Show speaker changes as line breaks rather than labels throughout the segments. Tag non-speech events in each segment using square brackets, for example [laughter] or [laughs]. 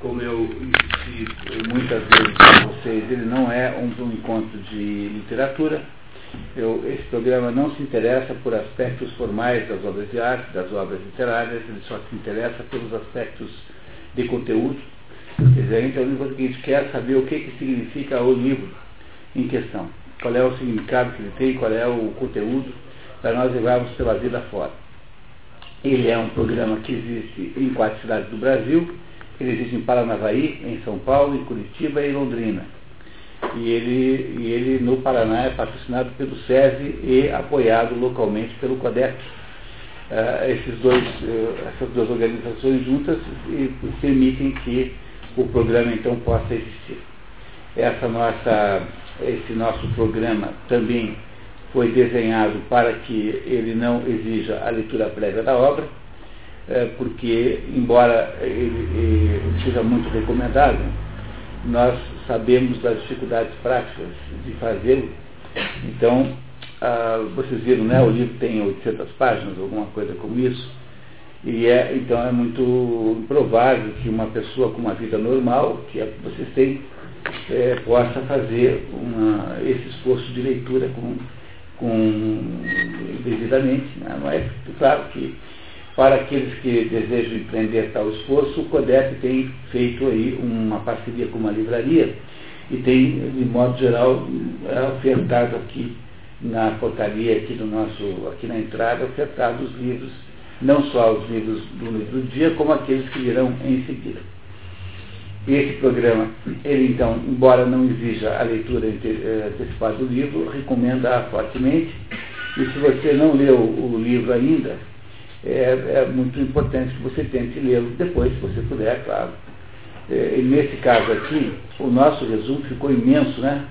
como eu insisti muitas vezes para vocês, ele não é um, um encontro de literatura. Eu, esse programa não se interessa por aspectos formais das obras de arte, das obras literárias, ele só se interessa pelos aspectos de conteúdo. Quer dizer, então, a gente quer saber o que, que significa o livro em questão, qual é o significado que ele tem, qual é o conteúdo, para nós levarmos pela vida fora. Ele é um programa que existe em quatro cidades do Brasil, ele existe em Paranavaí, em São Paulo, em Curitiba e em Londrina. E ele, e ele no Paraná é patrocinado pelo SESI e apoiado localmente pelo CODEP. Uh, esses dois, uh, essas duas organizações juntas e, permitem que o programa então possa existir. Essa nossa, esse nosso programa também foi desenhado para que ele não exija a leitura prévia da obra, é, porque, embora ele, ele seja muito recomendado, nós sabemos das dificuldades práticas de fazê-lo. Então, ah, vocês viram, né, o livro tem 800 páginas, alguma coisa como isso, e é, então é muito improvável que uma pessoa com uma vida normal, que é, vocês têm, é, possa fazer uma, esse esforço de leitura com, com devidamente. Né? Mas, claro que para aqueles que desejam empreender tal esforço, o CODEP tem feito aí uma parceria com uma livraria e tem, de modo geral, é, ofertado aqui na portaria, aqui, no nosso, aqui na entrada, ofertado os livros, não só os livros do livro do dia, como aqueles que virão em seguida. Esse programa, ele então, embora não exija a leitura eh, antecipada do livro, recomenda fortemente. E se você não leu o livro ainda, é, é muito importante que você tente lê-lo depois, se você puder, claro. É, e nesse caso aqui, o nosso resumo ficou imenso, né?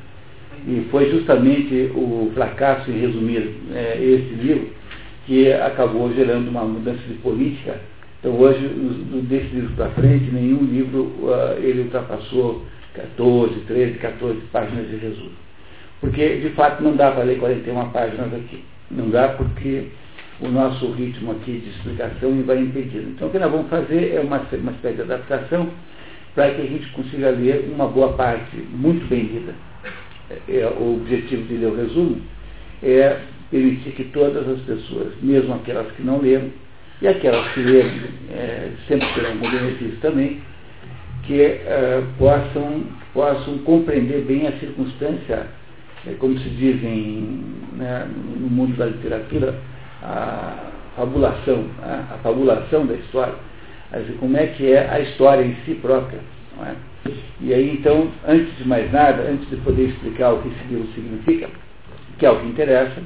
E foi justamente o fracasso em resumir é, esse livro que acabou gerando uma mudança de política. Então hoje, desse livro para frente, nenhum livro uh, ele ultrapassou 14, 13, 14 páginas de resumo. Porque, de fato, não dá para ler 41 páginas aqui. Não dá porque o nosso ritmo aqui de explicação vai impedindo. Então, o que nós vamos fazer é uma, uma espécie de adaptação para que a gente consiga ler uma boa parte muito bem lida. É, o objetivo de ler o resumo é permitir que todas as pessoas, mesmo aquelas que não leram, e aquelas que leram, é, sempre terão algum benefício também, que é, possam, possam compreender bem a circunstância, é, como se diz em, né, no mundo da literatura, a fabulação, a, a fabulação da história, como é que é a história em si própria. É? E aí, então, antes de mais nada, antes de poder explicar o que esse livro significa, que é o que interessa,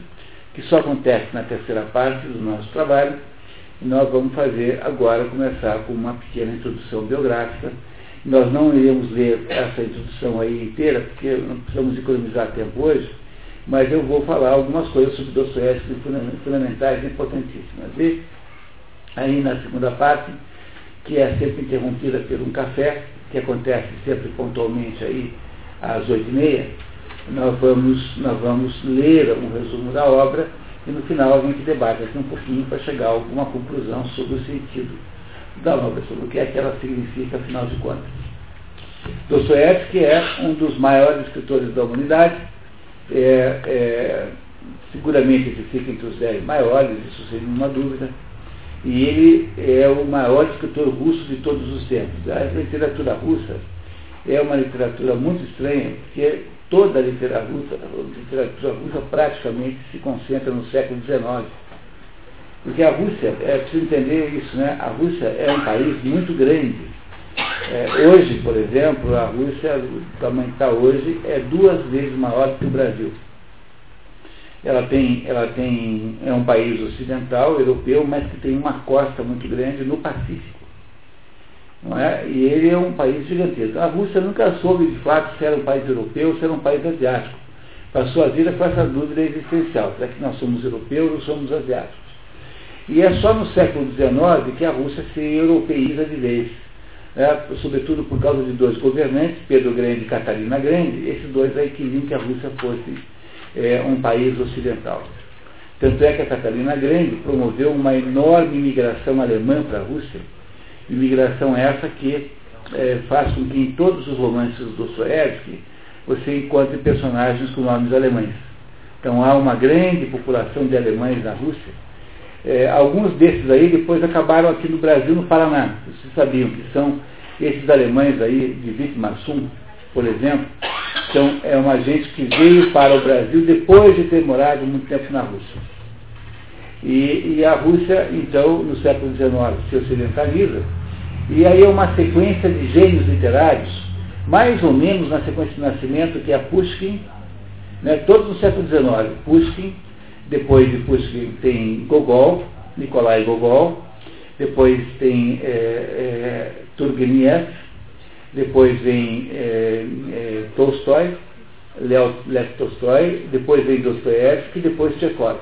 que só acontece na terceira parte do nosso trabalho, nós vamos fazer agora, começar com uma pequena introdução biográfica. Nós não iremos ler essa introdução aí inteira, porque não precisamos economizar tempo hoje, mas eu vou falar algumas coisas sobre Dostoiévski fundamentais e importantíssimas. E aí na segunda parte, que é sempre interrompida por um café, que acontece sempre pontualmente aí às oito e meia, nós vamos, nós vamos ler um resumo da obra e no final a gente debate aqui um pouquinho para chegar a alguma conclusão sobre o sentido da obra, sobre o que é que ela significa, afinal de contas. Dostoiévski é um dos maiores escritores da humanidade, é, é, seguramente ele fica entre os dez maiores, isso sem nenhuma dúvida, e ele é o maior escritor russo de todos os tempos. A literatura russa é uma literatura muito estranha, porque toda a literatura russa, a literatura russa praticamente se concentra no século XIX. Porque a Rússia, é preciso entender isso, né? A Rússia é um país muito grande é, hoje, por exemplo, a Rússia, o tamanho que está hoje, é duas vezes maior que o Brasil. Ela tem, ela tem, é um país ocidental, europeu, mas que tem uma costa muito grande no Pacífico. Não é? E ele é um país gigantesco. A Rússia nunca soube de fato se era um país europeu ou se era um país asiático. Passou a vida com essa dúvida existencial. Será que nós somos europeus ou somos asiáticos? E é só no século XIX que a Rússia se europeiza de vez é, sobretudo por causa de dois governantes, Pedro Grande e Catarina Grande, esses dois aí queriam que a Rússia fosse é, um país ocidental. Tanto é que a Catarina Grande promoveu uma enorme imigração alemã para a Rússia, imigração essa que é, faz com que em todos os romances do Dostoiévski você encontre personagens com nomes alemães. Então há uma grande população de alemães na Rússia. É, alguns desses aí depois acabaram aqui no Brasil, no Paraná. Vocês sabiam que são esses alemães aí, de Wittmarsum, por exemplo, são, é uma gente que veio para o Brasil depois de ter morado muito tempo na Rússia. E, e a Rússia, então, no século XIX, se ocidentaliza, e aí é uma sequência de gênios literários, mais ou menos na sequência de nascimento, que é Pushkin, né, todos no século XIX. Pushkin, depois de Pushkin tem Gogol, Nikolai Gogol, depois tem é, é, Turgenev, depois vem é, é, Tolstói, Lev, Lev Tolstói, depois vem Dostoiévski depois Chekhov.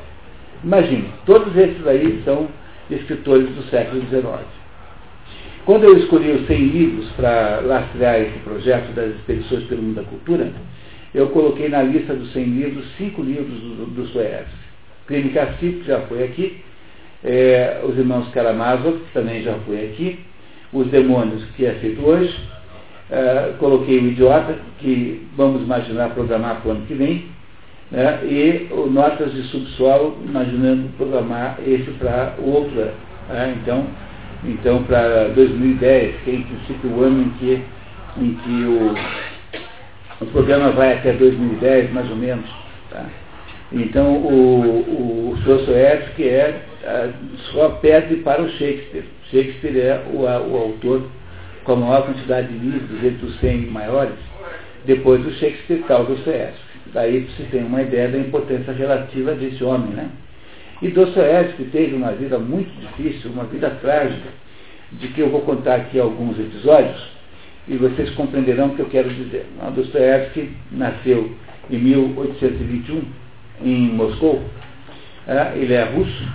Imagine, todos esses aí são escritores do século XIX. Quando eu escolhi os 100 livros para lastrear esse projeto das expedições pelo mundo da cultura, eu coloquei na lista dos 100 livros cinco livros do, do. Cacique, que já foi aqui, é, Os Irmãos Karamazov, que também já foi aqui, Os Demônios, que é feito hoje, é, coloquei o Idiota, que vamos imaginar programar para o ano que vem, né, e o Notas de Subsolo, imaginando programar esse para outra. Né, então, então para 2010, que é em princípio o ano em que, em que o, o programa vai até 2010, mais ou menos. Tá? Então, o, o Dostoevsky é, só perde para o Shakespeare. Shakespeare é o, o autor com a maior quantidade de livros, entre os 100 maiores, depois do Shakespeare tal Dostoevsky. Daí você tem uma ideia da importância relativa desse homem, né? E Dostoevsky teve uma vida muito difícil, uma vida trágica, de que eu vou contar aqui alguns episódios, e vocês compreenderão o que eu quero dizer. Dostoevsky nasceu em 1821 em Moscou, é, ele é russo,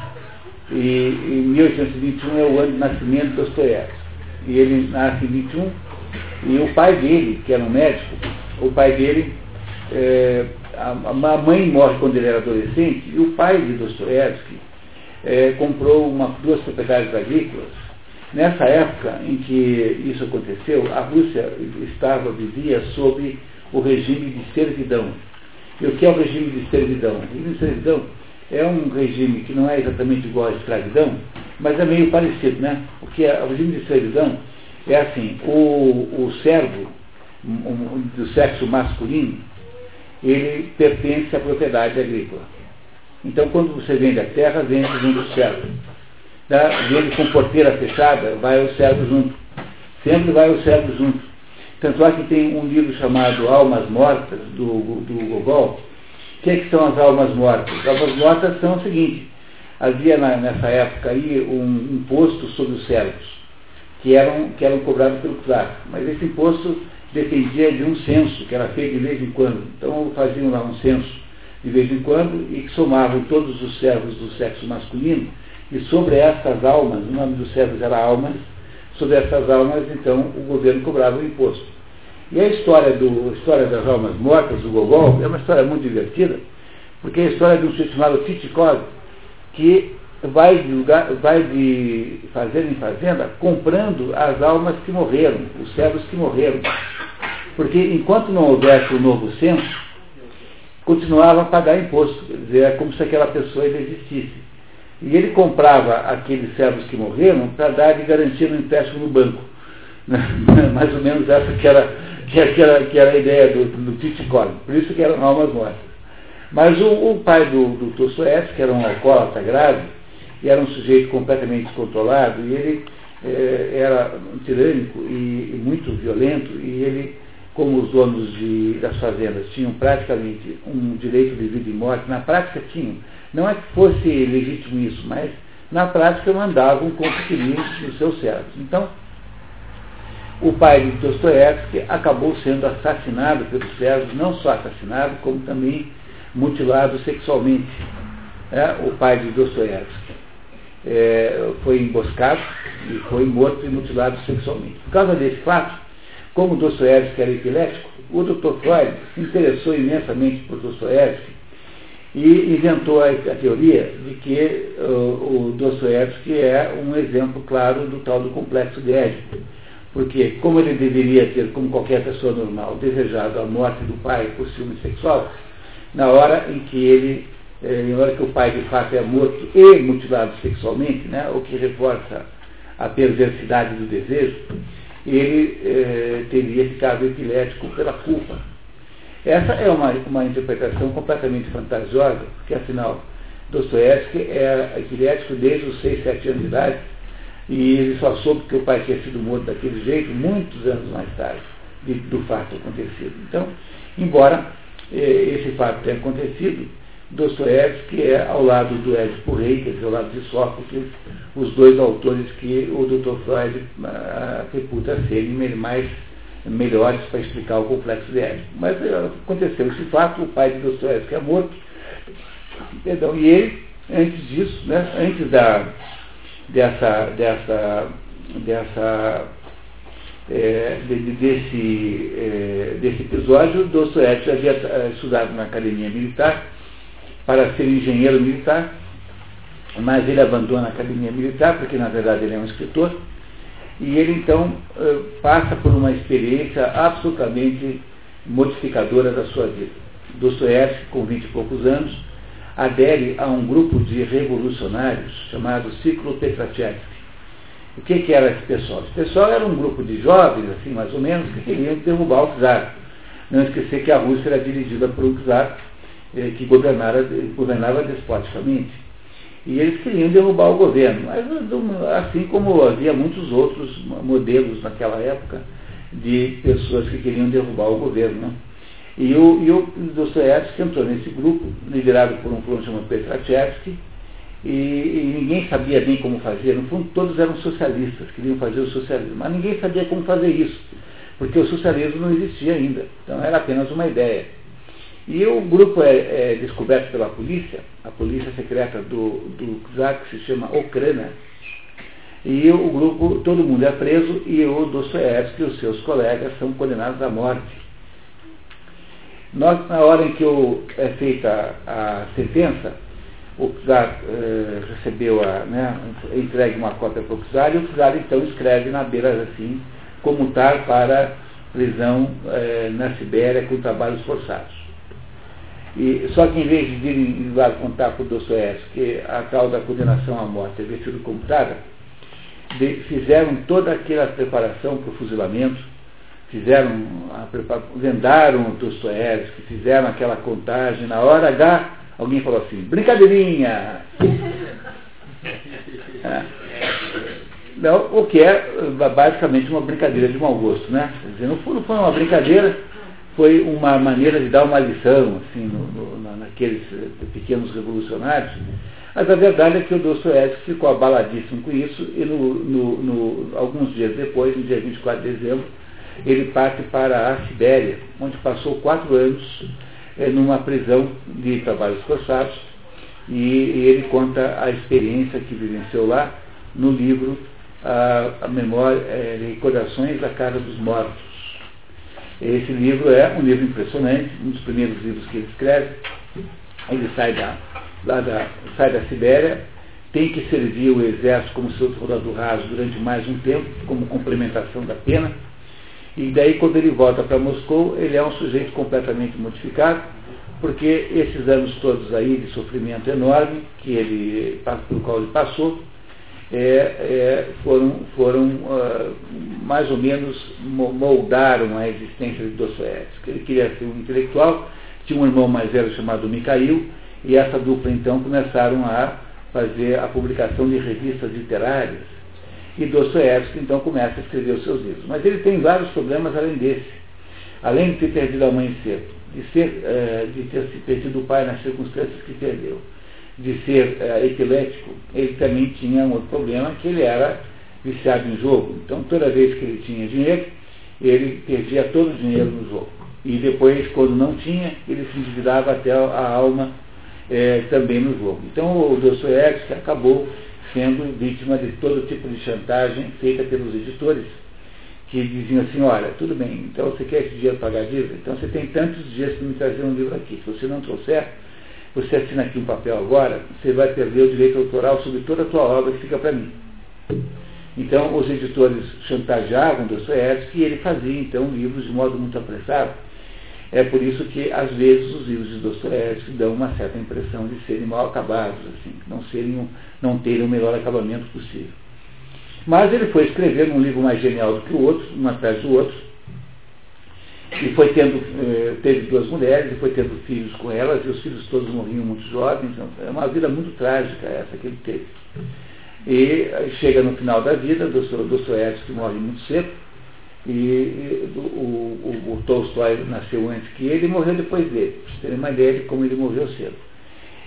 e em 1821 é o ano de nascimento de Dostoiévski. E ele nasce em 21, e o pai dele, que era um médico, o pai dele, é, a, a, mãe morre quando ele era adolescente, e o pai de Dostoiévski é, comprou uma, duas propriedades agrícolas. Nessa época em que isso aconteceu, a Rússia estava, vivia sob o regime de servidão. E o que é o regime de servidão? O regime de servidão é um regime que não é exatamente igual à escravidão, mas é meio parecido, né? O que é o regime de servidão é assim, o, o servo um, do sexo masculino, ele pertence à propriedade agrícola. Então, quando você vende a terra, vende junto o servo. Tá? Vende com porteira fechada, vai o servo junto. Sempre vai o servo junto. Tanto é que tem um livro chamado Almas Mortas, do, do Gogol. O que, é que são as almas mortas? As almas mortas são o seguinte, havia na, nessa época aí um imposto sobre os servos, que eram, que eram cobrados pelo czar. Mas esse imposto dependia de um censo, que era feito de vez em quando. Então faziam lá um censo de vez em quando e somavam todos os servos do sexo masculino, e sobre essas almas, o nome dos servos era almas, sobre essas almas, então, o governo cobrava o imposto. E a história, do, a história das almas mortas, do Gogol, é uma história muito divertida, porque é a história de um sujeito chamado Titikov, que vai de, lugar, vai de fazenda em fazenda comprando as almas que morreram, os servos que morreram. Porque enquanto não houvesse o novo censo, continuava a pagar imposto. Quer dizer, é como se aquela pessoa ainda existisse. E ele comprava aqueles servos que morreram para dar de garantia no empréstimo no banco. [laughs] Mais ou menos essa que era, que era, que era a ideia do, do Titicone. Por isso que eram almas mortas. Mas o, o pai do, do Dostoiévski, que era um alcoólatra grave, e era um sujeito completamente descontrolado, e ele eh, era tirânico e, e, muito violento, e ele, como os donos de, das fazendas tinham praticamente um direito de vida e morte, na prática tinham, não é que fosse legítimo isso, mas na prática mandavam queriam os seus servos. Então, o pai de Dostoiévski acabou sendo assassinado pelos servos, não só assassinado, como também mutilado sexualmente. É, o pai de Dostoiévski é, foi emboscado e foi morto e mutilado sexualmente. Por causa desse fato, como Dostoiévski era epilético, o Dr. Freud se interessou imensamente por Dostoiévski e inventou a, a teoria de que uh, o Dostoiévski é um exemplo claro do tal do complexo de Édipo. Porque, como ele deveria ter, como qualquer pessoa normal, desejado a morte do pai por ciúme sexual, na hora em que ele, eh, na hora que o pai de fato é morto e mutilado sexualmente, né, o que reforça a perversidade do desejo, ele eh, teria ficado epilético pela culpa. Essa é uma, uma interpretação completamente fantasiosa, porque afinal, Dostoiévski é epilético desde os 6, 7 anos de idade, e ele só soube que o pai tinha sido morto daquele jeito muitos anos mais tarde de, do fato acontecido. Então, embora eh, esse fato tenha acontecido, Dostoiévski é ao lado do Édipo Rei, quer dizer, ao lado de Sófocles, os dois autores que o Dr. Freud ah, reputa serem mais melhores para explicar o complexo de Édipo. Mas eh, aconteceu esse fato, o pai de Dostoiévski é morto, perdão, e ele, antes disso, né, antes da, dessa, dessa, dessa é, de, desse, é, desse episódio, Dostoiévski havia estudado na academia militar para ser engenheiro militar, mas ele abandona a academia militar, porque na verdade ele é um escritor, e ele então é, passa por uma experiência absolutamente modificadora da sua vida. Dostoiévski, com vinte e poucos anos, adere a um grupo de revolucionários chamado Ciclo Petrachevski. O que, que, era esse pessoal? Esse pessoal era um grupo de jovens, assim, mais ou menos, que queriam derrubar o czar. Não esquecer que a Rússia era dirigida por um czar eh, que governava, governava despoticamente. E eles queriam derrubar o governo, mas assim como havia muitos outros modelos naquela época de pessoas que queriam derrubar o governo. Né? E o, e o entrou nesse grupo, liderado por um fulano chamado Petrachevski, e, e, ninguém sabia bem como fazer. No fundo, todos eram socialistas, queriam fazer o socialismo, mas ninguém sabia como fazer isso, porque o socialismo não existia ainda. Então era apenas uma ideia. E o grupo é, é descoberto pela polícia, a polícia secreta do, do czar, que se chama Okrana, e o grupo, todo mundo é preso e o Dostoiévski e os seus colegas são condenados à morte. Nós, na hora em que o, é feita a sentença, o czar eh, recebeu a, né, entregue uma cópia para o czar e o czar então escreve na beira assim, comutar para prisão eh, na Sibéria com trabalhos forçados. E, só que em vez de contar para o Dostoiévski que a tal da condenação à morte havia sido comutada, de, fizeram toda aquela preparação para o fuzilamento, fizeram, a, vendaram o Dostoiévski, fizeram aquela contagem, na hora H, alguém falou assim, brincadeirinha! é. [laughs] Não, o que é basicamente uma brincadeira de mau gosto, né? Quer dizer, no fundo foi uma brincadeira, foi uma maneira de dar uma lição, assim, no, no, naqueles pequenos revolucionários, mas a verdade é que o Dostoiévski ficou abaladíssimo com isso e no, no, alguns dias depois, no dia 24 de dezembro, ele parte para a Sibéria, onde passou quatro anos é, numa prisão de trabalhos forçados, e, e, ele conta a experiência que vivenciou lá no livro A, a Memória, é, Recordações da Casa dos Mortos. Esse livro é um livro impressionante, um dos primeiros livros que ele escreve. Ele sai da, lá da, sai da Sibéria, tem que servir o exército como seu soldado raso durante mais um tempo, como complementação da pena e daí, quando ele volta para Moscou, ele é um sujeito completamente modificado, porque esses anos todos aí de sofrimento enorme, que ele, pelo qual ele passou, é, é, foram, foram uh, mais ou menos moldaram a existência de Dostoiévski. Ele queria ser um intelectual, tinha um irmão mais velho chamado Mikhail, e essa dupla então começaram a fazer a publicação de revistas literárias e Dostoiévski então começa a escrever os seus livros. Mas ele tem vários problemas além desse. Além de ter perdido a mãe cedo, de, uh, de ter perdido o pai nas circunstâncias que perdeu, de ser uh, epilético, ele também tinha um outro problema, que ele era viciado em jogo. Então toda vez que ele tinha dinheiro, ele perdia todo o dinheiro no jogo. E depois, quando não tinha, ele se endividava até a alma é, também no jogo. Então o Dostoiévski acabou sendo vítima de todo tipo de chantagem feita pelos editores, que diziam assim, olha, tudo bem, então você quer esse dinheiro pagar a dívida? Então você tem tantos dias para me trazer um livro aqui. Se você não trouxer, você assina aqui um papel agora, você vai perder o direito autoral sobre toda a tua obra que fica para mim. Então, os editores chantageavam Dostoiévski e ele fazia, então, livros de modo muito apressado. É por isso que, às vezes, os livros de Dostoiévski dão uma certa impressão de serem mal acabados, assim, não, serem, não terem o melhor acabamento possível. Mas ele foi escrever um livro mais genial do que o outro, um atrás do outro, e foi tendo, eh, teve duas mulheres, e foi tendo filhos com elas, e os filhos todos morriam muito jovens. Então, é uma vida muito trágica essa que ele teve. E chega no final da vida, Dostoiévski morre muito cedo, e, o, o, o, Tolstói nasceu antes que ele e morreu depois dele. Para terem uma ideia de como ele morreu cedo.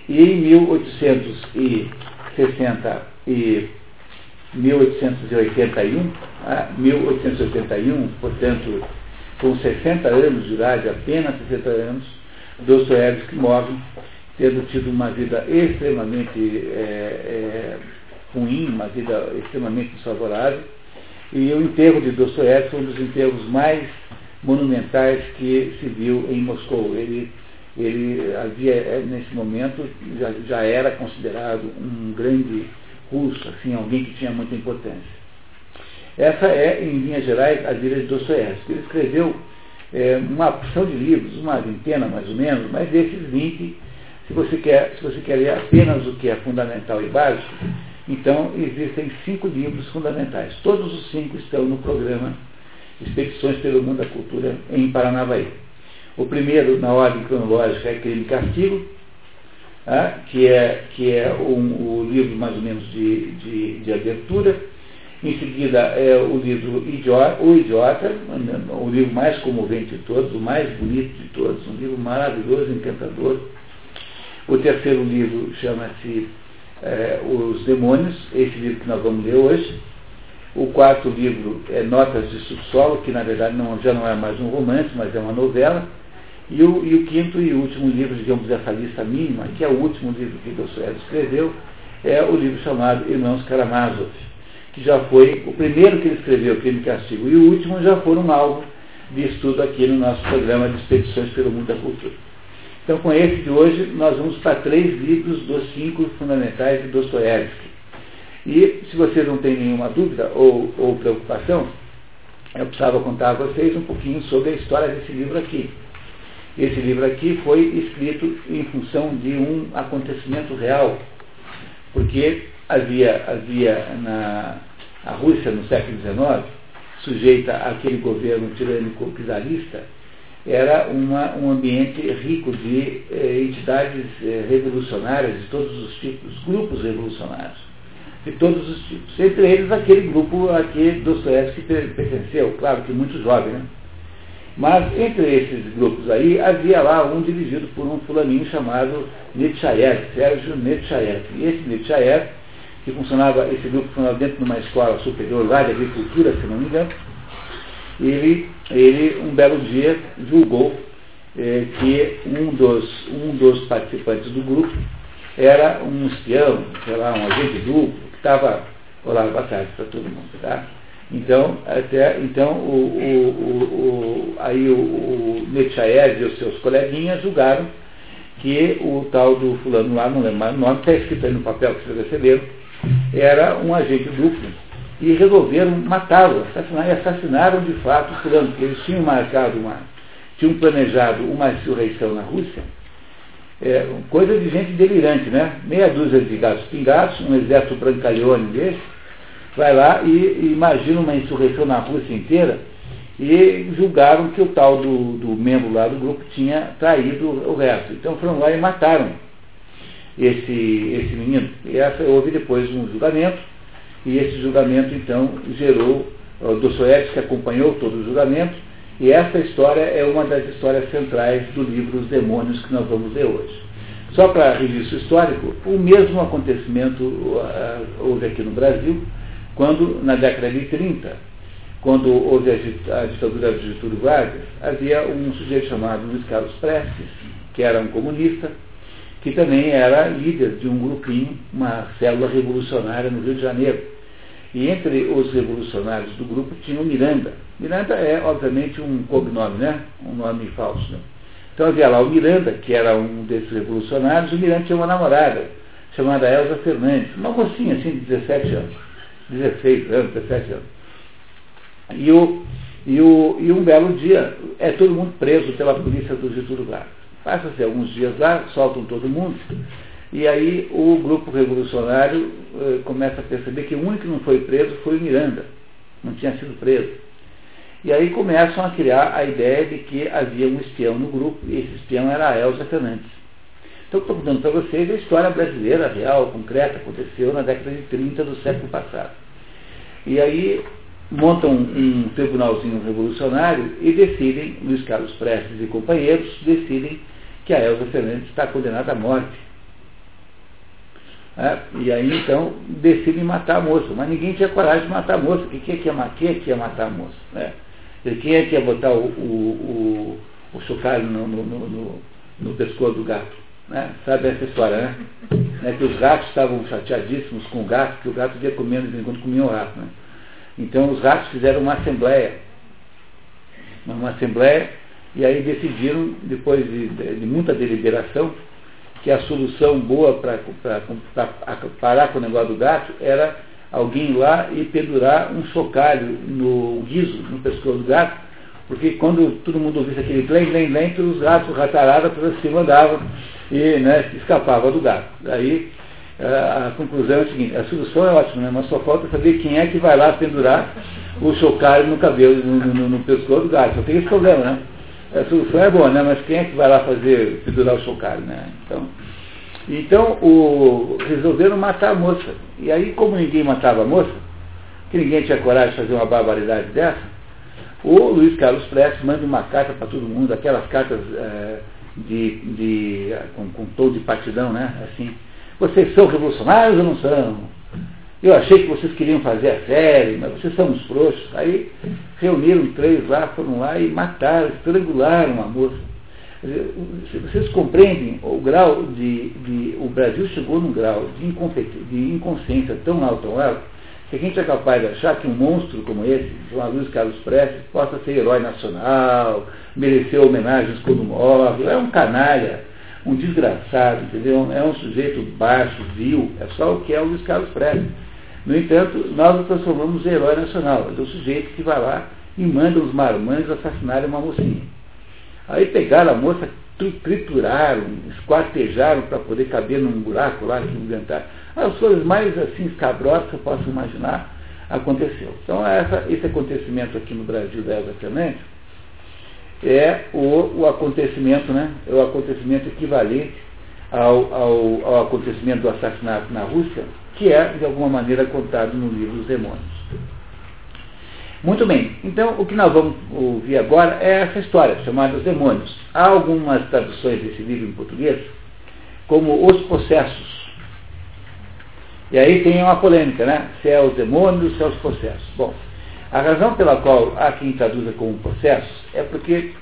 E em 1860 e 1881, 1881, portanto, com 60 anos de idade, apenas 60 anos, Dostoiévski morre, tendo tido uma vida extremamente é, é, ruim, uma vida extremamente desfavorável. E o enterro de Dostoiévski foi um dos enterros mais monumentais que se viu em Moscou. Ele, ele havia, é, nesse momento, já, já era considerado um grande russo, assim, alguém que tinha muita importância. Essa é, em linhas gerais, a vida de Dostoiévski. Ele escreveu é, uma opção de livros, uma vintena mais ou menos, mas desses 20, se você quer, se você quer ler apenas o que é fundamental e básico, então existem cinco livros fundamentais. Todos os cinco estão no programa Expedições pelo Mundo da Cultura em Paranavaí. O primeiro, na ordem cronológica, é Crime e Castigo, ah, que é, que é um, o livro mais ou menos de, de, de abertura em seguida, é o livro Idiota, O Idiota, o livro mais comovente de todos, o mais bonito de todos, um livro maravilhoso, encantador. O terceiro livro chama-se é, Os Demônios, esse livro que nós vamos ler hoje. O quarto livro é Notas de Subsolo, que na verdade não, já não é mais um romance, mas é uma novela. E o, e o quinto e último livro, digamos, dessa lista mínima, que é o último livro que Dostoiévski escreveu, é o livro chamado Irmãos Karamazov que já foi o primeiro que ele escreveu, Crime e Castigo, e o último já foram alvo de estudo aqui no nosso programa de expedições pelo mundo da cultura. Então, com esse de hoje, nós vamos para três livros dos cinco fundamentais de Dostoiévski. E, se vocês não têm nenhuma dúvida ou, ou preocupação, eu precisava contar a vocês um pouquinho sobre a história desse livro aqui. Esse livro aqui foi escrito em função de um acontecimento real, porque havia, havia na, a Rússia no século XIX, sujeita àquele governo tirânico czarista, era uma, um ambiente rico de eh, entidades eh, revolucionárias de todos os tipos, grupos revolucionários de todos os tipos. Entre eles aquele grupo a que Dostoiévski pertenceu, claro que muito jovem, né? Mas entre esses grupos aí havia lá um dirigido por um fulaninho chamado Netshaev, Sérgio Netshaev. E esse Netshaev que funcionava, esse grupo funcionava dentro de uma escola superior lá de agricultura, se não me engano, ele, ele um belo dia julgou eh, que um dos, um dos participantes do grupo era um espião, sei lá, um agente duplo, que estava. Olá, boa tarde para todo mundo, tá? Então, até, então o, o, o, aí o, o Netchaev e os seus coleguinhas julgaram que o tal do fulano lá, não lembro mais o nome, está escrito aí no papel que vocês receberam, era um agente duplo e resolveram matá-lo, assassinar, e assassinaram de fato o fulano, porque eles tinham marcado uma, tinham planejado uma insurreição na Rússia, é, coisa de gente delirante, né? Meia dúzia de gatos pingados, um exército brancalhone desse, vai lá e, e imagina uma insurreição na Rússia inteira e julgaram que o tal do, do membro lá do grupo tinha traído o resto. Então foram lá e mataram esse, esse menino. E essa, houve depois um julgamento, e esse julgamento então gerou, o Dostoiévski acompanhou todo o julgamento, e essa história é uma das histórias centrais do livro Os Demônios que nós vamos ler hoje. Só para registro histórico, o mesmo acontecimento uh, houve aqui no Brasil, quando, na década de 30, quando houve a ditadura de Getúlio Vargas, havia um sujeito chamado Luiz Carlos Prestes, que era um comunista, que também era líder de um grupinho, uma célula revolucionária no Rio de Janeiro. E entre os revolucionários do grupo tinha o Miranda. Miranda é, obviamente, um cognome, né? Um nome falso. Né? Então havia lá o Miranda, que era um desses revolucionários, o Miranda tinha uma namorada, chamada Elza Fernandes, uma mocinha assim de 17 anos. 16 anos, 17 anos. E, o, e, o, e um belo dia, é todo mundo preso pela polícia do Getúlio Vargas. Passa-se alguns dias lá, soltam todo mundo, e aí o grupo revolucionário eh, começa a perceber que o único que não foi preso foi o Miranda, não tinha sido preso. E aí começam a criar a ideia de que havia um espião no grupo, e esse espião era a Elza Fernandes. Então, estou contando para vocês a história brasileira, real, concreta, aconteceu na década de 30 do século passado. E aí montam um tribunalzinho revolucionário e decidem, Luiz Carlos Prestes e companheiros, decidem que a Elza Fernandes está condenada à morte. É, e aí então decidem matar a moça, mas ninguém tinha coragem de matar a moça. Quem é que ia, quem é que ia matar a moça? Né? Quem é que ia botar o, o, o, o chocalho no, no, no, no pescoço do gato? Né? Sabe essa história, né? né? Que os ratos estavam chateadíssimos com o gato, que o gato ia comendo de quando comia o rato. Né? Então os ratos fizeram uma assembleia. Uma assembleia, e aí decidiram, depois de, de muita deliberação, que a solução boa para parar com o negócio do gato era alguém ir lá e pendurar um chocalho no guiso, no pescoço do gato, porque quando todo mundo ouvisse aquele blém, blém, blém, os gatos rataradas para cima andavam e né, escapava do gato. Daí a conclusão é a seguinte, a solução é ótima, né, mas só falta saber quem é que vai lá pendurar o chocalho no cabelo, no, no, no pescoço do gato. Só tem esse problema, né? A solução é boa, né? Mas quem é que vai lá fazer, pendurar o chocalho, né? Então, então o, resolveram matar a moça. E aí, como ninguém matava a moça, que ninguém tinha coragem de fazer uma barbaridade dessa, o Luiz Carlos Prestes manda uma carta para todo mundo, aquelas cartas é, de, de, com, com tom de partidão, né? Assim, vocês são revolucionários ou não são? Eu achei que vocês queriam fazer a série, mas vocês são uns frouxos. Aí reuniram três lá, foram lá e mataram, estrangularam a moça. Vocês compreendem o grau de, de, O Brasil chegou num grau de, de inconsciência tão alto, tão alto, que a gente é capaz de achar que um monstro como esse, João Luiz Carlos Prestes, possa ser herói nacional, merecer homenagens quando morre. É um canalha, um desgraçado, entendeu? É um sujeito baixo, vil, é só o que é o Luiz Carlos Prestes. No entanto, nós o transformamos em herói nacional. É o sujeito que vai lá e manda os marmanjos assassinarem uma mocinha. Aí pegaram a moça, trituraram, esquartejaram para poder caber num buraco lá que inventaram. As coisas mais assim escabrosas que eu posso imaginar aconteceu. Então essa, esse acontecimento aqui no Brasil da Elza Fernandes é o, o acontecimento, né? É o acontecimento equivalente ao, ao, ao acontecimento do assassinato na Rússia, que é, de alguma maneira, contado no livro Os Demônios. Muito bem, então o que nós vamos ouvir agora é essa história, chamada Os Demônios. Há algumas traduções desse livro em português, como Os Processos. E aí tem uma polêmica, né? Se é os demônios, se é os processos. Bom, a razão pela qual há quem traduza como processos é porque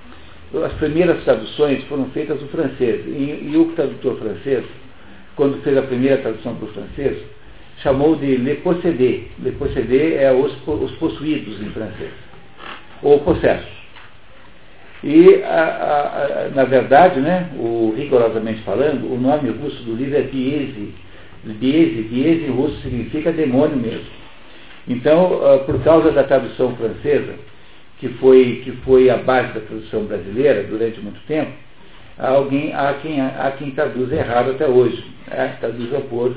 as primeiras traduções foram feitas no francês. E, e o tradutor francês, quando fez a primeira tradução para o francês, chamou de le possédé. Le possédé é os, os possuídos em francês, ou possessos. E, a, a, a, na verdade, né, o, rigorosamente falando, o nome russo do livro é Biese. Biese, Biese em russo significa demônio mesmo. Então, uh, por causa da tradução francesa, que foi, que foi a base da tradução brasileira durante muito tempo, há, alguém, há, quem, há quem traduz errado até hoje. Né? Traduz por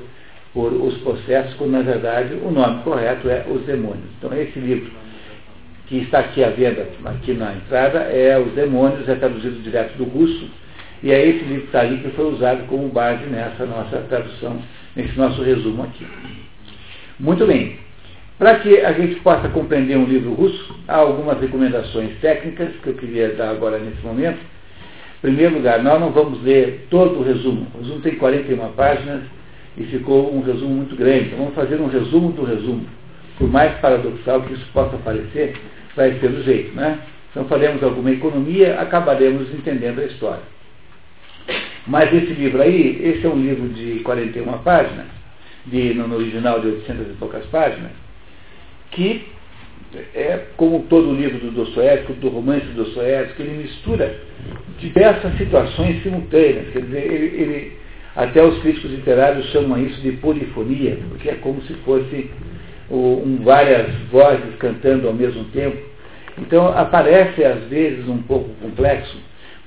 por os processos, quando na verdade o nome correto é Os Demônios. Então esse livro que está aqui à venda, aqui na entrada, é Os Demônios, é traduzido direto do russo, e é esse livro que está ali que foi usado como base nessa nossa tradução, nesse nosso resumo aqui. Muito bem. Para que a gente possa compreender um livro russo, há algumas recomendações técnicas que eu queria dar agora nesse momento. Em primeiro lugar, nós não vamos ler todo o resumo. O resumo tem 41 páginas, e ficou um resumo muito grande. Então vamos fazer um resumo do resumo. Por mais paradoxal que isso possa parecer, vai ser do jeito, né? Então faremos alguma economia, acabaremos entendendo a história. Mas esse livro aí, esse é um livro de 41 páginas, de, no original de 800 e poucas páginas, que é como todo livro do Dostoiévski, do romance do Dostoiévski, ele mistura diversas situações simultâneas. Quer dizer, ele, ele até os críticos literários chamam isso de polifonia, porque é como se fosse um, várias vozes cantando ao mesmo tempo. Então aparece às vezes um pouco complexo,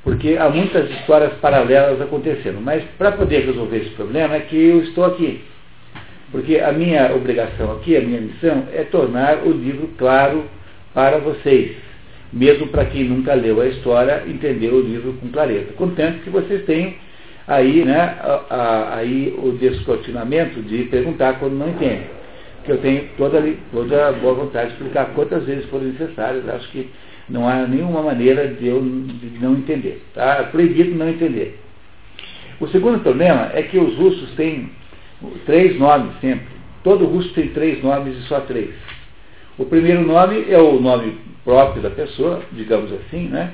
porque há muitas histórias paralelas acontecendo. Mas para poder resolver esse problema é que eu estou aqui. Porque a minha obrigação aqui, a minha missão, é tornar o livro claro para vocês. Mesmo para quem nunca leu a história, entender o livro com clareza. Contanto que vocês tenham aí, né, a, a, aí o descortinamento de perguntar quando não entendem. Que eu tenho toda, toda boa vontade de explicar quantas vezes forem necessárias. Acho que não há nenhuma maneira de eu de não entender. Tá? Proibido não entender. O segundo problema é que os russos têm três nomes sempre. Todo russo tem três nomes e só três. O primeiro nome é o nome próprio da pessoa, digamos assim, né?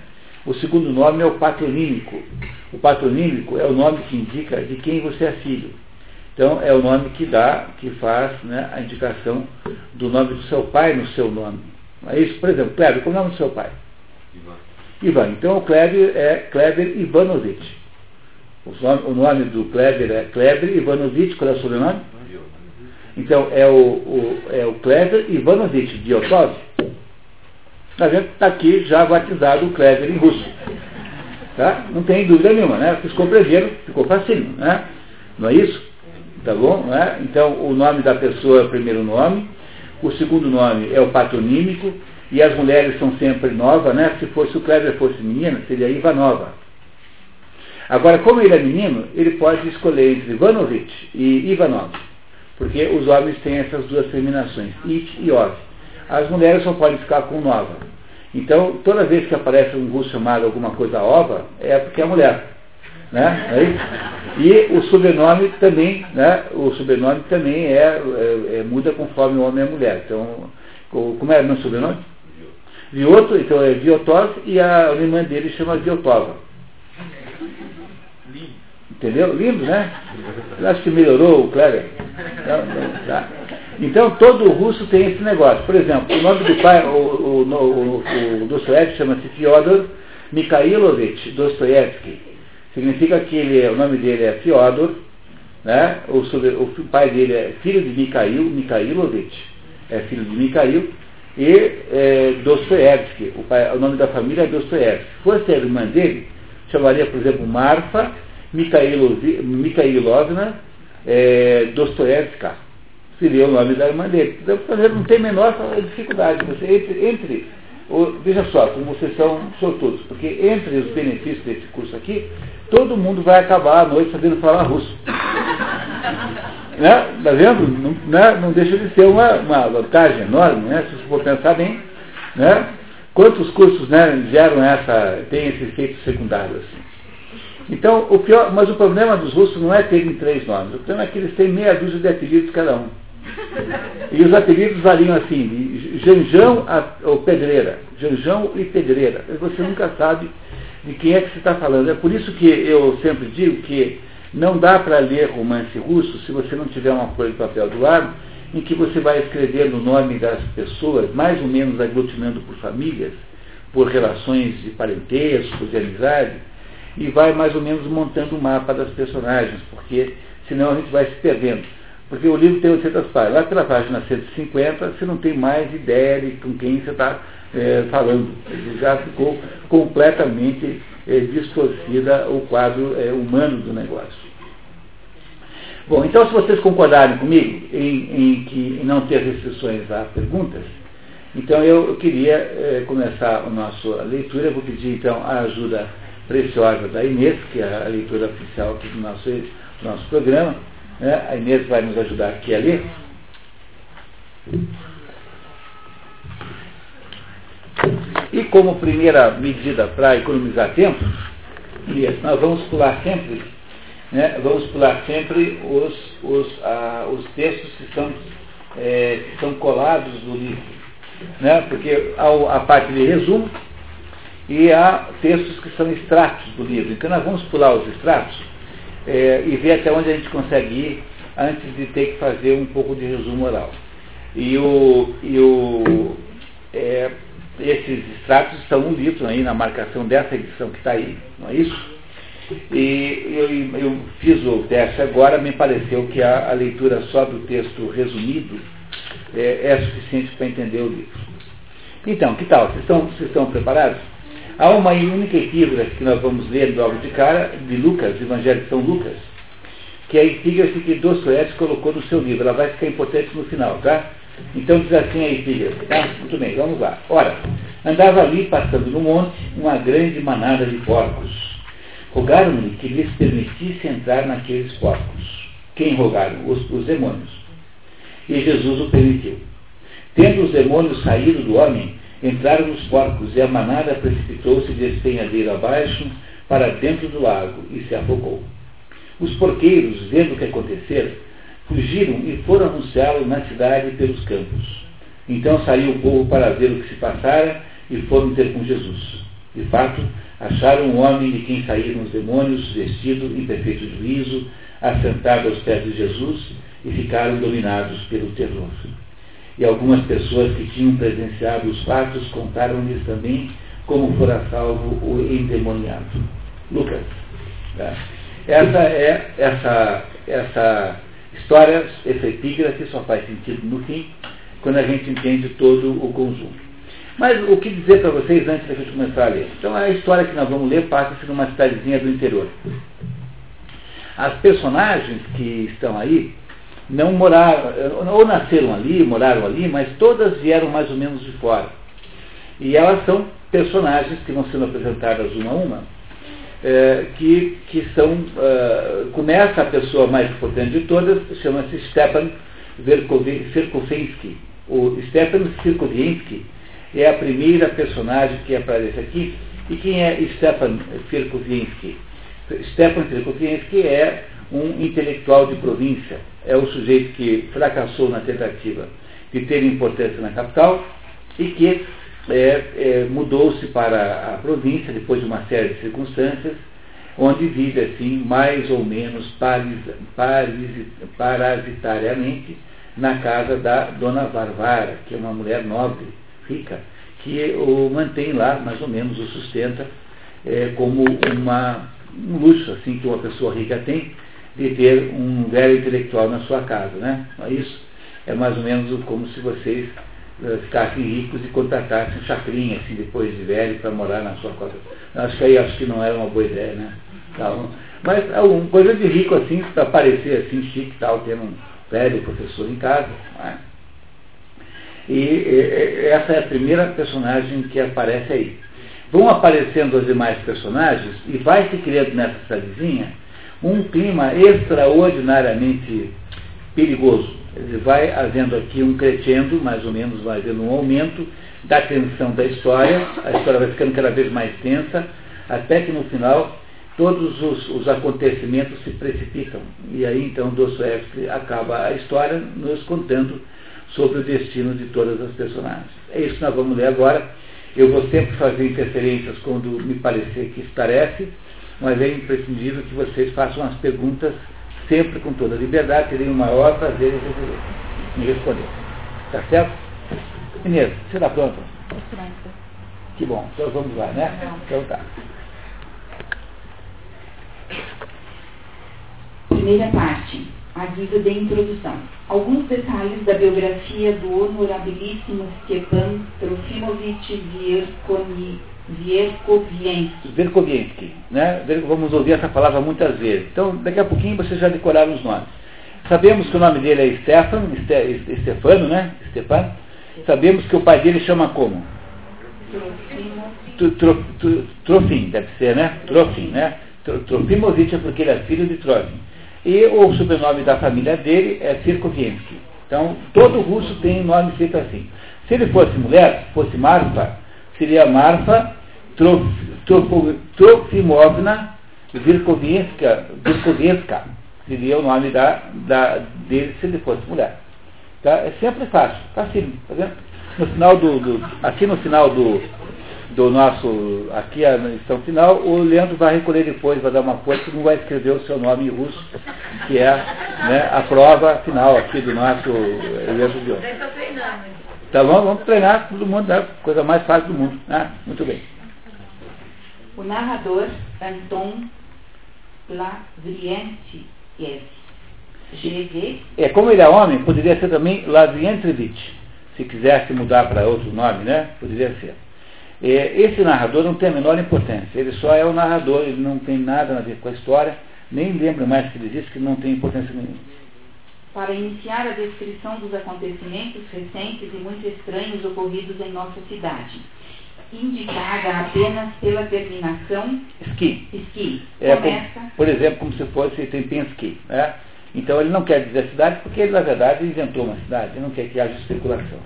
O segundo nome é o patronímico. O patronímico é o nome que indica de quem você é filho. Então, é o nome que dá, que faz né, a indicação do nome do seu pai no seu nome. É isso, por exemplo, Kleber, qual é o nome do seu pai? Ivan. Ivan. Então, o Kleber é Kleber Ivanovich. O nome, o nome do Kleber é Kleber Ivanovich, qual é o sobrenome? Então, é o, o, é o Kleber Ivanovich Diotov. A gente está aqui já batizado o Kleber em russo. Tá? Não tem dúvida nenhuma, né? Vocês compreenderam, ficou facinho, né? Não é isso? Tá bom? Né? Então, o nome da pessoa é o primeiro nome, o segundo nome é o patronímico, e as mulheres são sempre novas, né? Se fosse o Kleber fosse menina, seria Ivanova. Agora, como ele é menino, ele pode escolher entre Ivanovich e Ivanov, porque os homens têm essas duas terminações, it e ov. As mulheres só podem ficar com nova. Então, toda vez que aparece um russo chamado alguma coisa ova, é porque é mulher. Né? É e o sobrenome também, né? o sobrenome também é, é, é, muda conforme o homem e a mulher. Então, como é o meu sobrenome? Vioto, então é Viotov e a irmã dele chama Viotova. Entendeu? Lindo, né? Eu acho que melhorou o Kleber. Então, tá. Então, todo russo tem esse negócio. Por exemplo, o nome do pai, o, o, o, o Dostoevsky chama-se Fyodor Mikhailovich Dostoevsky. Significa que ele, o nome dele é Fyodor, né? o, o pai dele é filho de Mikhail, Mikhailovich, é filho de Mikhail, e é, Dostoevsky, o, pai, o nome da família é Dostoevsky. Se fosse a irmã dele, chamaria, por exemplo, Marfa Mikhailovna é, Dostoevska. Seria o nome da irmã dele. Então, não tem menor dificuldade. Você, entre, entre veja só, como vocês são sortudos, porque entre os benefícios desse curso aqui, todo mundo vai acabar à noite sabendo falar russo. [laughs] né? Tá vendo? Não, né? não deixa de ser uma, uma vantagem enorme, né? se você for pensar bem. Né? Quantos cursos né, geram essa, tem esse efeito secundário assim? Então, o pior, mas o problema dos russos não é terem três nomes. O problema é que eles têm meia dúzia de apelidos cada um. [laughs] E os apelidos variam assim, Janjão ou Pedreira. Janjão e Pedreira. Você nunca sabe de quem é que você está falando. É por isso que eu sempre digo que não dá para ler romance russo se você não tiver uma folha de papel do lado, em que você vai escrevendo o nome das pessoas, mais ou menos aglutinando por famílias, por relações de parentesco, de amizade, e vai mais ou menos montando o um mapa das personagens, porque senão a gente vai se perdendo. Porque o livro tem 800 páginas. Lá pela página 150, você não tem mais ideia de com quem você está é, falando. Já ficou completamente é, distorcida o quadro é, humano do negócio. Bom, então se vocês concordarem comigo em, em que não ter restrições a perguntas, então eu, eu queria é, começar a nossa leitura. Eu vou pedir então a ajuda preciosa da Inês, que é a leitura oficial aqui do nosso, do nosso programa. Né? A Inês vai nos ajudar aqui a ler. E como primeira medida para economizar tempo, nós vamos pular sempre, né, vamos pular sempre os, os, ah, os textos que são, é, que são colados no livro. Né, porque há a parte de resumo, e há textos que são extratos do livro. Então nós vamos pular os extratos é, e ver até onde a gente consegue ir antes de ter que fazer um pouco de resumo oral. E, o, e o, é, esses extratos estão no livro aí, na marcação dessa edição que está aí, não é isso? E eu, eu, fiz o teste agora, me pareceu que a, a leitura só do texto resumido é, é suficiente para entender o livro. Então, que tal? Vocês estão, vocês estão preparados? Há uma única epígrafe que nós vamos ler logo de cara, de Lucas, Evangelho de São Lucas, que é a epígrafe que Dostoiévski colocou no seu livro. Ela vai ficar importante no final, tá? Então diz assim a epígrafe, tá? Muito bem, vamos lá. Ora, andava ali, passando no monte, uma grande manada de porcos. Rogaram-lhe que lhes permitisse entrar naqueles porcos. Quem rogaram? Os, os demônios. E Jesus o permitiu. Tendo os demônios saído do homem, Entraram os porcos e a manada precipitou-se de espenhadeiro abaixo para dentro do lago e se afogou. Os porqueiros, vendo o que acontecera, fugiram e foram anunciá-lo na cidade e pelos campos. Então saiu o povo para ver o que se passara e foram ter com Jesus. De fato, acharam um homem de quem saíram os demônios, vestido em perfeito juízo, assentado aos pés de Jesus, e ficaram dominados pelo terror. E algumas pessoas que tinham presenciado os fatos contaram-lhes também como fora salvo o endemoniado. Lucas. Tá? Essa é essa, essa história, essa epígrafe só faz sentido no fim, quando a gente entende todo o conjunto. Mas o que dizer para vocês antes da gente começar a ler? Então a história que nós vamos ler passa-se numa cidadezinha do interior. As personagens que estão aí não moraram, ou nasceram ali, moraram ali, mas todas vieram mais ou menos de fora. E elas são personagens que vão sendo apresentadas uma a uma, é, que, que são, é, começa a pessoa mais importante de todas, chama-se Stepan Verkovensky. O Stepan Verkovensky é a primeira personagem que aparece aqui. E quem é Stepan Verkovensky? Stepan Verkovensky é um intelectual de província. É o sujeito que fracassou na tentativa de ter importância na capital e que é, é, mudou-se para a província depois de uma série de circunstâncias, onde vive assim mais ou menos parasitariamente na casa da dona Varvara, que é uma mulher nobre, rica, que o mantém lá, mais ou menos o sustenta é, como uma, um luxo assim que uma pessoa rica tem, de ter um velho intelectual na sua casa. Né? Isso é mais ou menos como se vocês uh, ficassem ricos e contratassem um chacrinha assim, depois de velho para morar na sua casa. Acho que aí acho que não era uma boa ideia, né? Então, mas alguma é coisa de rico assim, para parecer assim chique tal, tendo um velho professor em casa. Né? E, e, essa é a primeira personagem que aparece aí. Vão aparecendo as demais personagens e vai se criando nessa cidadezinha um clima extraordinariamente perigoso. Ele vai havendo aqui um crescendo, mais ou menos, vai havendo um aumento da tensão da história, a história vai ficando cada vez mais tensa, até que no final todos os, os acontecimentos se precipitam. E aí então Dostoevsky acaba a história nos contando sobre o destino de todas as personagens. É isso que nós vamos ler agora. Eu vou sempre fazer interferências quando me parecer que estarece mas é imprescindível que vocês façam as perguntas sempre com toda a liberdade, terem o maior prazer em, responder. Tá certo? Inês, você está pronta? Pronta. Que bom, então vamos lá, né? Então tá.
Primeira parte, aviso de introdução. Alguns detalhes da biografia do honorabilíssimo Stepan Trofimovich Vierkoni Verkoviensky.
Verkoviensky, né? Vamos ouvir essa palavra muitas vezes. Então, daqui a pouquinho vocês já decoraram os nomes. Sabemos que o nome dele é Stefan, Stefano, né? Stefan. Sabemos que o pai dele chama como? Trofim, deve ser, né? Trofim, né? Trofimovich é porque ele é filho de Trofim. E o sobrenome da família dele é Sirkoviensky. Então, todo russo tem nome feito assim. Se ele fosse mulher, fosse Marfa, seria Marfa Trofimovna Virkovinska, Virkovinska, seria o nome da, da, dele se ele fosse mulher. Tá? É sempre fácil, fácil, tá vendo? No final do, do, aqui no final do, do nosso, aqui a edição final, o Leandro vai recolher depois, vai dar uma força, não vai escrever o seu nome em russo, que é né, a prova final aqui do nosso evento de hoje. Tá bom? Vamos treinar todo mundo, né? coisa mais fácil do mundo. Né? Muito bem.
O narrador Anton Plavrientiev. GV.
É, como ele é homem, poderia ser também Lavientrevich, se quisesse mudar para outro nome, né? Poderia ser. É, esse narrador não tem a menor importância, ele só é o narrador, ele não tem nada a ver com a história, nem lembra mais que ele disse que não tem importância nenhuma.
Para iniciar a descrição dos acontecimentos recentes e muito estranhos ocorridos em nossa cidade indicada apenas pela terminação
ski.
ski.
É, Começa... por exemplo, como se fosse tem Penske. Né? Então ele não quer dizer cidade porque ele, na verdade, inventou uma cidade, ele não quer que haja especulação.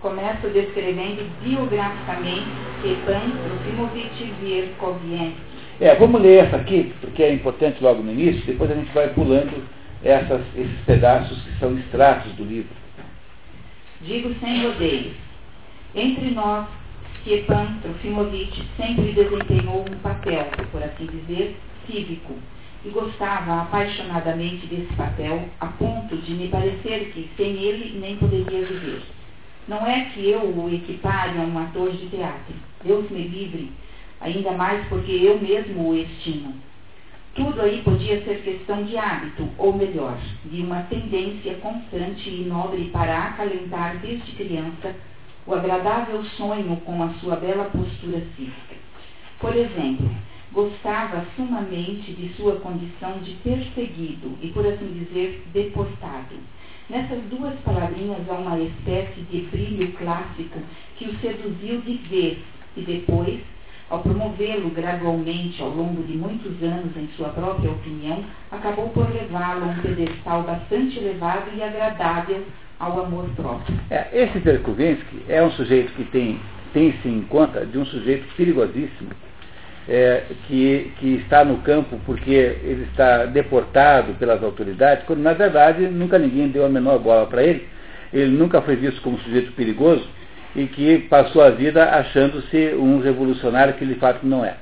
Começa descrevendo biograficamente Stepan Trofimovich Vierkovien.
É, vamos ler essa aqui, porque é importante logo no início, depois a gente vai pulando essas, esses pedaços que são extratos do livro.
Digo sem rodeios. Entre nós Stepan Trofimovich sempre desempenhou um papel, por assim dizer, cívico, e gostava apaixonadamente desse papel, a ponto de me parecer que sem ele nem poderia viver. Não é que eu o equipare a um ator de teatro. Deus me livre, ainda mais porque eu mesmo o estimo. Tudo aí podia ser questão de hábito, ou melhor, de uma tendência constante e nobre para acalentar desde criança o agradável sonho com a sua bela postura cívica. Por exemplo, gostava sumamente de sua condição de perseguido e, por assim dizer, deportado. Nessas duas palavrinhas há uma espécie de brilho clássico que o seduziu de vez e depois, ao promovê-lo gradualmente ao longo de muitos anos em sua própria opinião, acabou por levá-lo a um pedestal bastante elevado e agradável ao amor próprio.
É, esse Terkovensky é um sujeito que tem, tem-se em conta de um sujeito perigosíssimo, é, que, que está no campo porque ele está deportado pelas autoridades, quando na verdade nunca ninguém deu a menor bola para ele. Ele nunca foi visto como um sujeito perigoso e que passou a vida achando-se um revolucionário que de fato não é.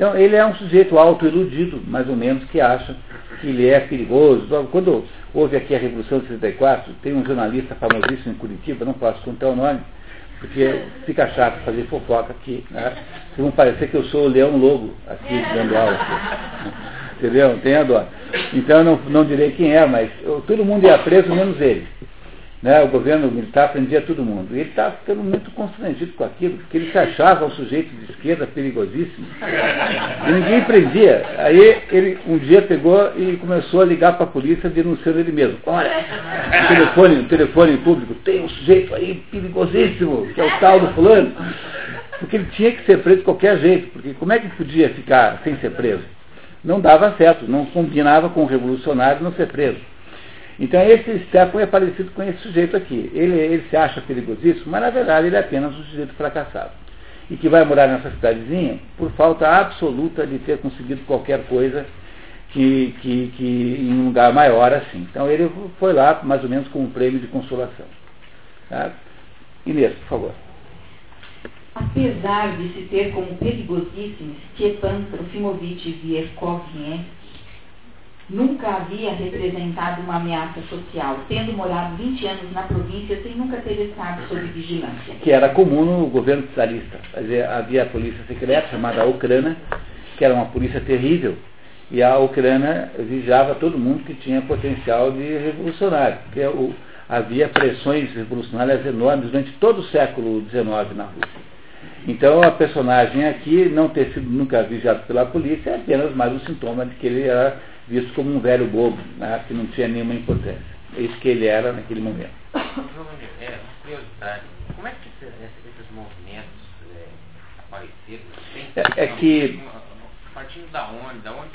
Então ele é um sujeito autoiludido, mais ou menos, que acha que ele é perigoso. Quando houve aqui a Revolução de 64, tem um jornalista famosíssimo em Curitiba, não posso contar o nome, porque fica chato fazer fofoca aqui. Né? Vão parecer que eu sou o Leão Lobo aqui dando aula. Aqui. Entendeu? Tem a dó. Então não, não direi quem é, mas todo mundo ia preso, menos ele. Né, o governo militar prendia todo mundo. E ele estava ficando muito constrangido com aquilo, porque ele se achava um sujeito de esquerda perigosíssimo. E ninguém prendia. Aí ele um dia pegou e começou a ligar para a polícia denunciando ele mesmo. Olha, no telefone, no telefone público, tem um sujeito aí perigosíssimo, que é o tal do fulano. Porque ele tinha que ser preso de qualquer jeito, porque como é que podia ficar sem ser preso? Não dava certo, não combinava com o revolucionário não ser preso. Então esse Stefan é parecido com esse sujeito aqui. Ele, ele se acha perigosíssimo, mas na verdade ele é apenas um sujeito fracassado. E que vai morar nessa cidadezinha por falta absoluta de ter conseguido qualquer coisa que, que, que em um lugar maior assim. Então ele foi lá mais ou menos com um prêmio de consolação. Tá? Inês, por favor.
Apesar de se ter como perigosíssimo Stepan Trofimovich Vierkovien, nunca havia representado uma ameaça social, tendo morado 20 anos na província sem nunca ter estado sob vigilância.
Que era comum no governo czarista. Havia a polícia secreta chamada Ucrânia, que era uma polícia terrível, e a Ucrânia vigiava todo mundo que tinha potencial de revolucionário, porque o, havia pressões revolucionárias enormes durante todo o século XIX na Rússia. Então a personagem aqui, não ter sido nunca vigiado pela polícia, é apenas mais um sintoma de que ele era visto como um velho bobo, né, que não tinha nenhuma importância. É isso que ele era naquele momento.
É, curiosidade, como é que esses movimentos é, apareceram?
É, é que.
Partindo da onde? Da onde?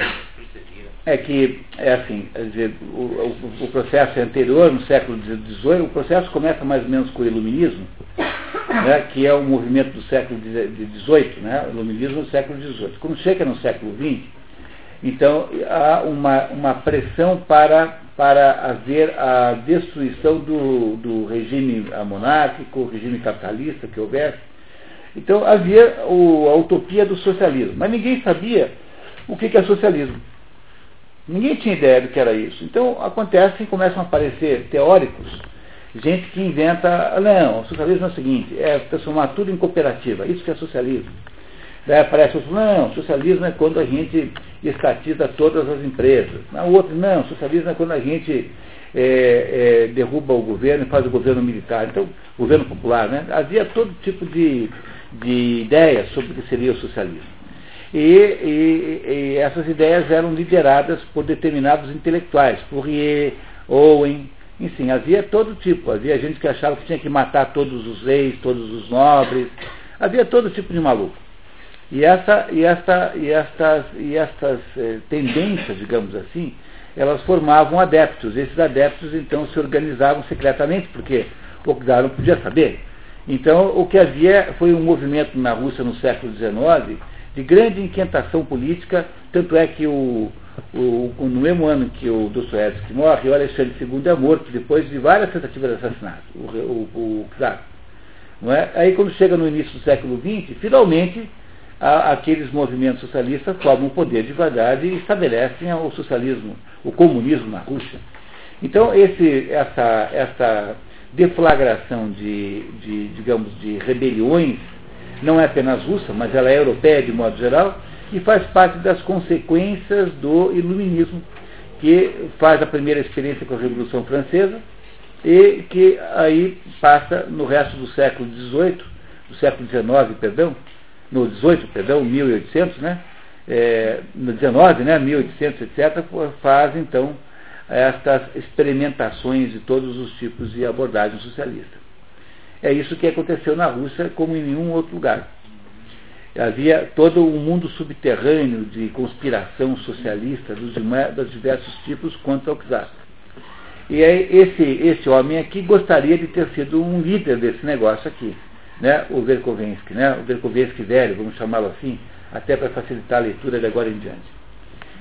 É que, é assim, dizer, o, o, o, processo é anterior, no século XVIII, o processo começa mais ou menos com o iluminismo, né, que é o movimento do século XVIII, né, o iluminismo do século XVIII. Quando chega no século XX, então, há uma, uma pressão para, para haver a destruição do, do regime monárquico, regime capitalista que houvesse. Então, havia o, a utopia do socialismo. Mas ninguém sabia o que, que é socialismo. Ninguém tinha ideia do que era isso. Então, acontece que começam a aparecer teóricos, gente que inventa, não, o socialismo é o seguinte, é transformar tudo em cooperativa, isso que é socialismo. Daí aparece outro, não, socialismo é quando a gente estatiza todas as empresas. Na outra, não, socialismo é quando a gente é, é, derruba o governo e faz o governo militar. Então, governo popular, né? Havia todo tipo de, de ideias sobre o que seria o socialismo. E, e, e, essas ideias eram lideradas por determinados intelectuais, Fourier, Owen, enfim, havia todo tipo. Havia gente que achava que tinha que matar todos os reis, todos os nobres, havia todo tipo de maluco. E, essa, e, esta, e estas, e estas eh, tendências, digamos assim, elas formavam adeptos. Esses adeptos então se organizavam secretamente, porque o czar não podia saber. Então, o que havia foi um movimento na Rússia no século XIX de grande inquietação política, tanto é que o, o, no mesmo ano que o Dostoiévski morre, o Alexandre II é morto depois de várias tentativas de assassinato, o, o, o czar. É? Aí quando chega no início do século XX, finalmente a, aqueles movimentos socialistas tomam o poder de verdade e estabelecem o socialismo, o comunismo na Rússia. Então esse, essa, essa deflagração de, de, digamos, de rebeliões não é apenas russa, mas ela é europeia de modo geral, e faz parte das consequências do iluminismo, que faz a primeira experiência com a Revolução Francesa e que aí passa no resto do século XVIII, do século XIX, perdão, no 18, perdão, 1800, né? É, no 19, né, 1800, etc., faz então estas experimentações de todos os tipos de abordagem socialista. É isso que aconteceu na Rússia como em nenhum outro lugar. Havia todo um mundo subterrâneo de conspiração socialista dos, dos diversos tipos contra o czar. E aí, esse, esse homem aqui gostaria de ter sido um líder desse negócio aqui, né? o Verkovensky, né? o Verkovensky velho, vamos chamá-lo assim, até para facilitar a leitura de agora em diante.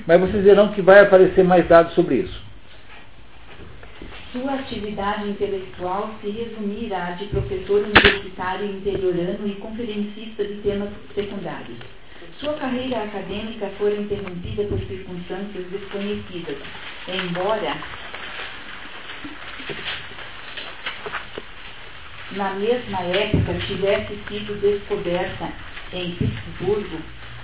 Mas vocês verão que vai aparecer mais dados sobre isso.
Sua atividade intelectual se resumirá de professor universitário interiorano e conferencista de temas secundários. Sua carreira acadêmica foi interrompida por circunstâncias desconhecidas, embora na mesma época tivesse sido descoberta em Pittsburgh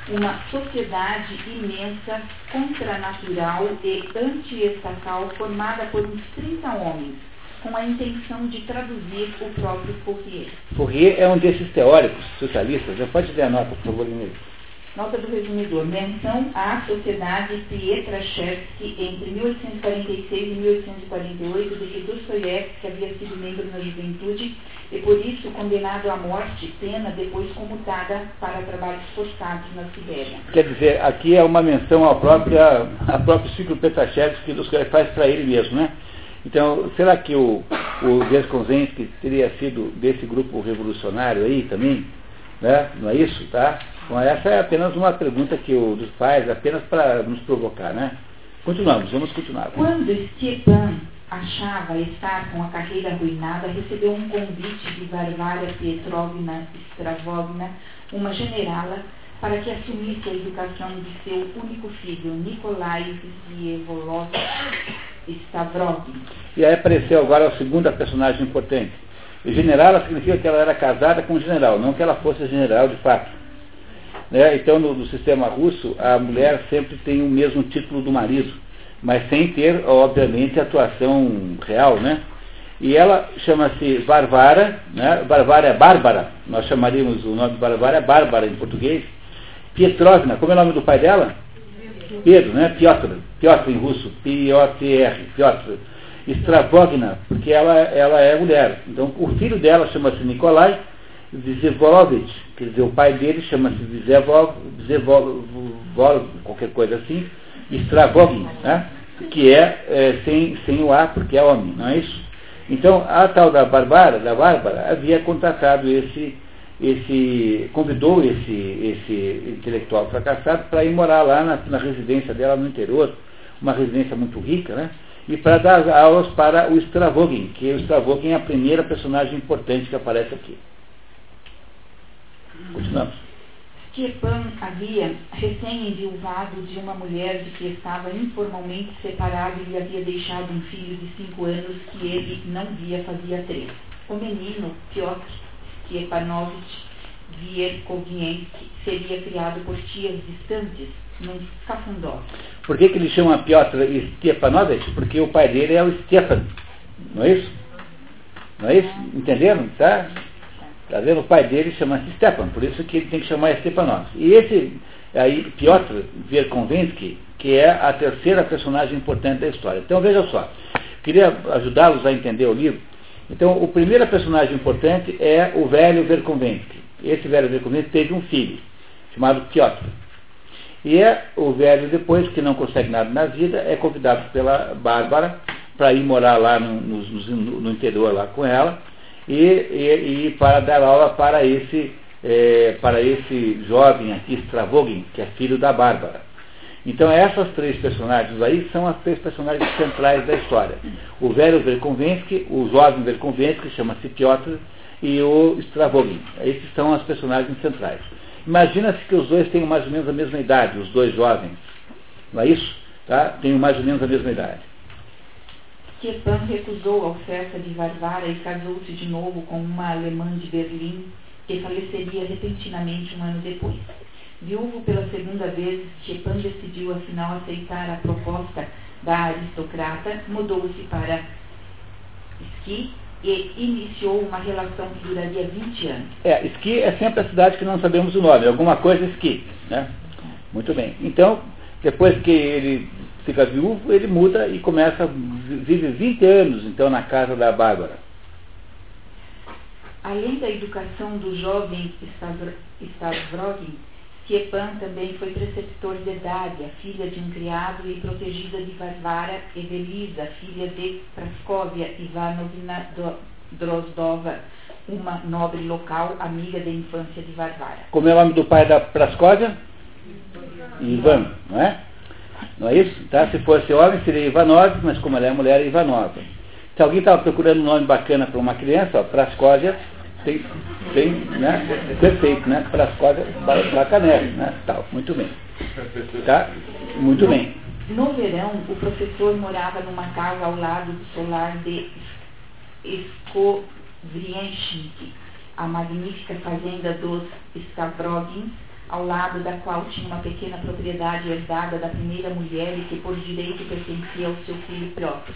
uma sociedade imensa, contranatural e antiestatal formada por uns 30 homens, com a intenção de traduzir o próprio Fourier.
Fourier é um desses teóricos socialistas. Já pode a nota, por favor, Inês.
Nota do resumidor. Menção à Sociedade Pietraszewski entre 1846 e 1848, de que Dostoiévski havia sido membro na juventude e por isso condenado à morte, pena depois comutada para trabalhos forçados na Sibéria.
Quer dizer, aqui é uma menção ao próprio, ao próprio ciclo Pietraszewski que faz para ele mesmo, né? Então, será que o, o teria sido desse grupo revolucionário aí também? Né? Não é isso, tá? Bom, essa é apenas uma pergunta que o dos pais, apenas para nos provocar, né? Continuamos, vamos continuar.
Quando Stepan achava estar com a carreira arruinada, recebeu um convite de Varvara Petrovna Stravogna, uma generala, para que assumisse a educação de seu único filho, Nikolai Zievolovich Stavrovin.
E aí apareceu agora a segunda personagem importante. Generala significa que ela era casada com um general, não que ela fosse general de fato. Né? Então, no, no, sistema russo, a mulher sempre tem o mesmo título do marido, mas sem ter, obviamente, atuação real. Né? E ela chama-se Varvara, né? Varvara é Bárbara, nós chamaríamos o nome de Varvara é Bárbara em português. Pietrovna, como é o nome do pai dela? Pedro, né? Piotr, Piotr em russo, P-O-T-R, Piotr. Stravogna, porque ela, ela é mulher. Então, o filho dela chama-se Nikolai, Vizevolovich, quer dizer, o pai dele chama-se Vizevov, qualquer coisa assim, Stravogin, né? que é, é, sem, sem o A, porque é homem, não é isso? Então, a tal da Bárbara, da Bárbara, havia contratado esse, esse, convidou esse, esse intelectual fracassado para ir morar lá na, na residência dela no interior, uma residência muito rica, né? E para dar aulas para o Stravogin, que o Stravogin é a primeira personagem importante que aparece aqui. Continuamos.
Stepan havia recém-enviuvado de uma mulher de que estava informalmente separado e havia deixado um filho de cinco anos que ele não via fazia três. O menino, Piotr Stepanovich, Wierkowienski seria criado por tias distantes num cafundó.
Por que, que ele chama Piotr Stepanovich? Porque o pai dele é o Stepan, não é isso? Não é isso? Entenderam? Tá? Tá vendo? O pai dele chama-se Stepan, por isso que ele tem que chamar Stepanovich. E esse aí, Piotr Wierkowienski, que é a terceira personagem importante da história. Então veja só, queria ajudá-los a entender o livro. Então, o primeiro personagem importante é o velho Verkonvensky. Esse velho Verkonvensky teve um filho, chamado Piotr. E é o velho, depois, que não consegue nada na vida, é convidado pela Bárbara para ir morar lá no, no, no, interior lá com ela e, e, e para dar aula para esse, é, para esse jovem aqui, Stravogin, que é filho da Bárbara. Então essas três personagens aí são as três personagens centrais da história. O velho Verkonvensky, o jovem Verkonvensky, chama-se Piotr, e o Stravogin. Esses são as personagens centrais. Imagina-se que os dois tenham mais ou menos a mesma idade, os dois jovens. Não é isso? Tá? Tenham mais ou menos a mesma idade.
Stepan recusou a oferta de Varvara e casou-se de novo com uma alemã de Berlim, que faleceria repentinamente um ano depois. Viúvo pela segunda vez, Stepan decidiu afinal aceitar a proposta da aristocrata, mudou-se para Ski e iniciou uma relação que duraria 20 anos.
É, Ski é sempre a cidade que não sabemos o nome, alguma coisa Ski, né? Muito bem. Então, depois que ele fica viúvo, ele muda e começa, vive 20 anos, então, na casa da Bárbara.
Além da educação do jovem Stavrogin, Stepan também foi preceptor de Dália, filha de um criado e protegida de Varvara, Evelisa, filha de Praskovia Ivanovna Drozdova, uma nobre local, amiga da infância de Varvara.
Como é o nome do pai da Praskovia? Ivan, não é? Não é isso? Tá? Se fosse homem, seria Ivanov, mas como ela é mulher, é Ivanova. Se alguém estava procurando um nome bacana para uma criança, ó, Praskovia tem, tem né, perfeito, né? Para as cordas bacanéreo, né? Tal, muito bem. Tá? Muito bem.
No verão, o professor morava numa casa ao lado do solar de Skovrienchik, a magnífica fazenda dos Stavrogins, ao lado da qual tinha uma pequena propriedade herdada da primeira mulher e que por direito pertencia ao seu filho próprio.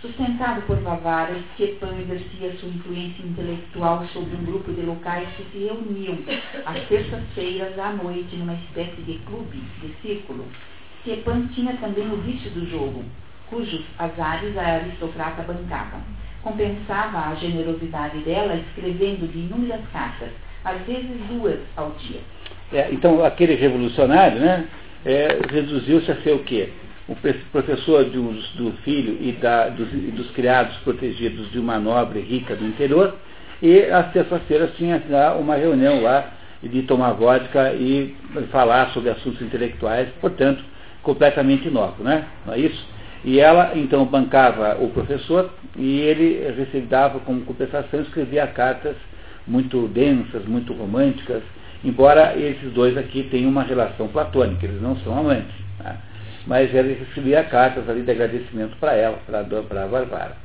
Sustentado por Vavara, Stepan exercia sua influência intelectual sobre um grupo de locais que se reuniam às terças-feiras à noite numa espécie de clube, de círculo. Stepan tinha também o vício do jogo, cujos azares a aristocrata bancava. Compensava a generosidade dela escrevendo-lhe inúmeras cartas, às vezes duas ao dia.
É, então, aquele revolucionário né, é, reduziu-se a ser o quê? O professor de, do filho e da, dos, dos, criados protegidos de uma nobre rica do interior, e às terças-feiras tinha lá uma reunião lá de tomar vodka e falar sobre assuntos intelectuais, portanto, completamente inócuo, né? Não é isso? E ela, então, bancava o professor e ele recebia como compensação, escrevia cartas muito densas, muito românticas, embora esses dois aqui tenham uma relação platônica, eles não são amantes. Tá? Mas ele recebia cartas ali de agradecimento para ela, para a Barbara.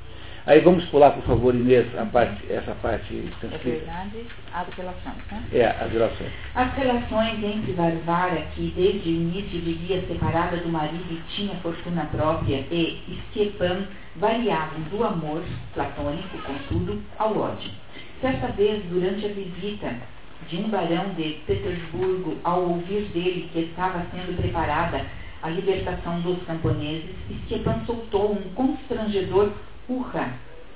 Aí vamos pular, por favor, Inês, a parte, essa parte
É verdade, as relações, né?
É, as relações.
As relações entre Barbara, que desde o início vivia separada do marido e tinha fortuna própria, e Stepan variavam do amor platônico, contudo, ao ódio. Certa vez, durante a visita de um barão de Petersburgo, ao ouvir dele que estava sendo preparada a libertação dos camponeses, Stepan soltou um constrangedor urra.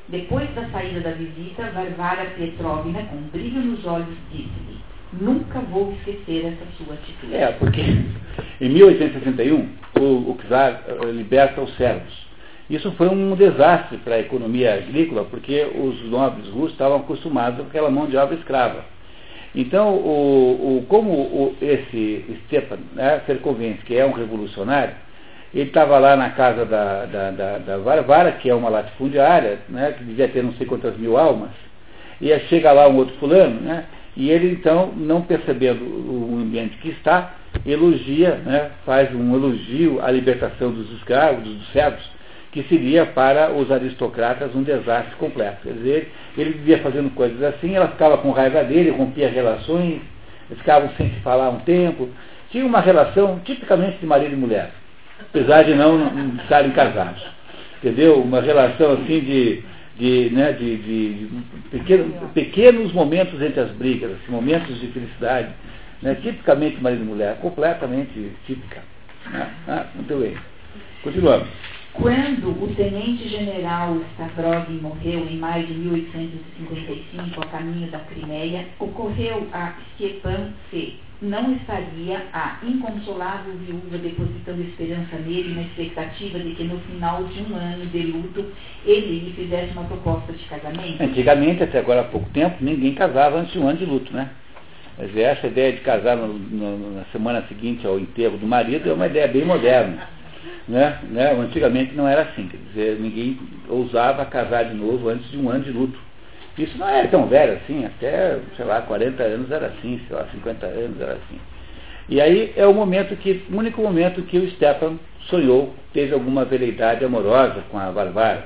Depois da saída da visita, Varvara Petrovna, com um brilho nos olhos, disse-lhe, nunca vou esquecer essa sua atitude.
É, porque em 1861 o, o czar eh, liberta os servos. Isso foi um desastre para a economia agrícola, porque os nobres russos estavam acostumados com aquela mão de obra escrava. Então, o, o, como o, esse Stepan né, que é um revolucionário, ele estava lá na casa da, da, da, da Varvara, que é uma latifundiária, né, que devia ter não sei quantas mil almas, e chega lá um outro fulano, né, e ele então, não percebendo o ambiente que está, elogia, né, faz um elogio à libertação dos escravos, dos servos, que seria para os aristocratas um desastre completo. Quer dizer, ele vivia fazendo coisas assim, ela ficava com raiva dele, rompia relações, ficavam sem se falar um tempo. Tinha uma relação tipicamente de marido e mulher, apesar de não, estarem casados. Entendeu? Uma relação assim de, de, né, de, de, pequeno, pequenos momentos entre as brigas, assim, momentos de felicidade, né, tipicamente marido e mulher, completamente típica. Né? Ah, muito bem. Continuamos.
Quando o tenente-general Stavrogin morreu em maio de 1855, a caminho da Crimeia, ocorreu a Stepan se não estaria a inconsolável viúva depositando esperança nele na expectativa de que no final de um ano de luto ele lhe fizesse uma proposta de casamento?
Antigamente, até agora há pouco tempo, ninguém casava antes de um ano de luto, né? Mas essa ideia de casar no, no, na semana seguinte ao enterro do marido é uma ideia bem moderna. Né? Né? Antigamente não era assim, quer dizer, ninguém ousava casar de novo antes de um ano de luto. Isso não era tão velho assim, até, sei lá, 40 anos era assim, sei lá, 50 anos era assim. E aí é o momento que, o único momento que o Stefan sonhou, teve alguma veleidade amorosa com a Varvara.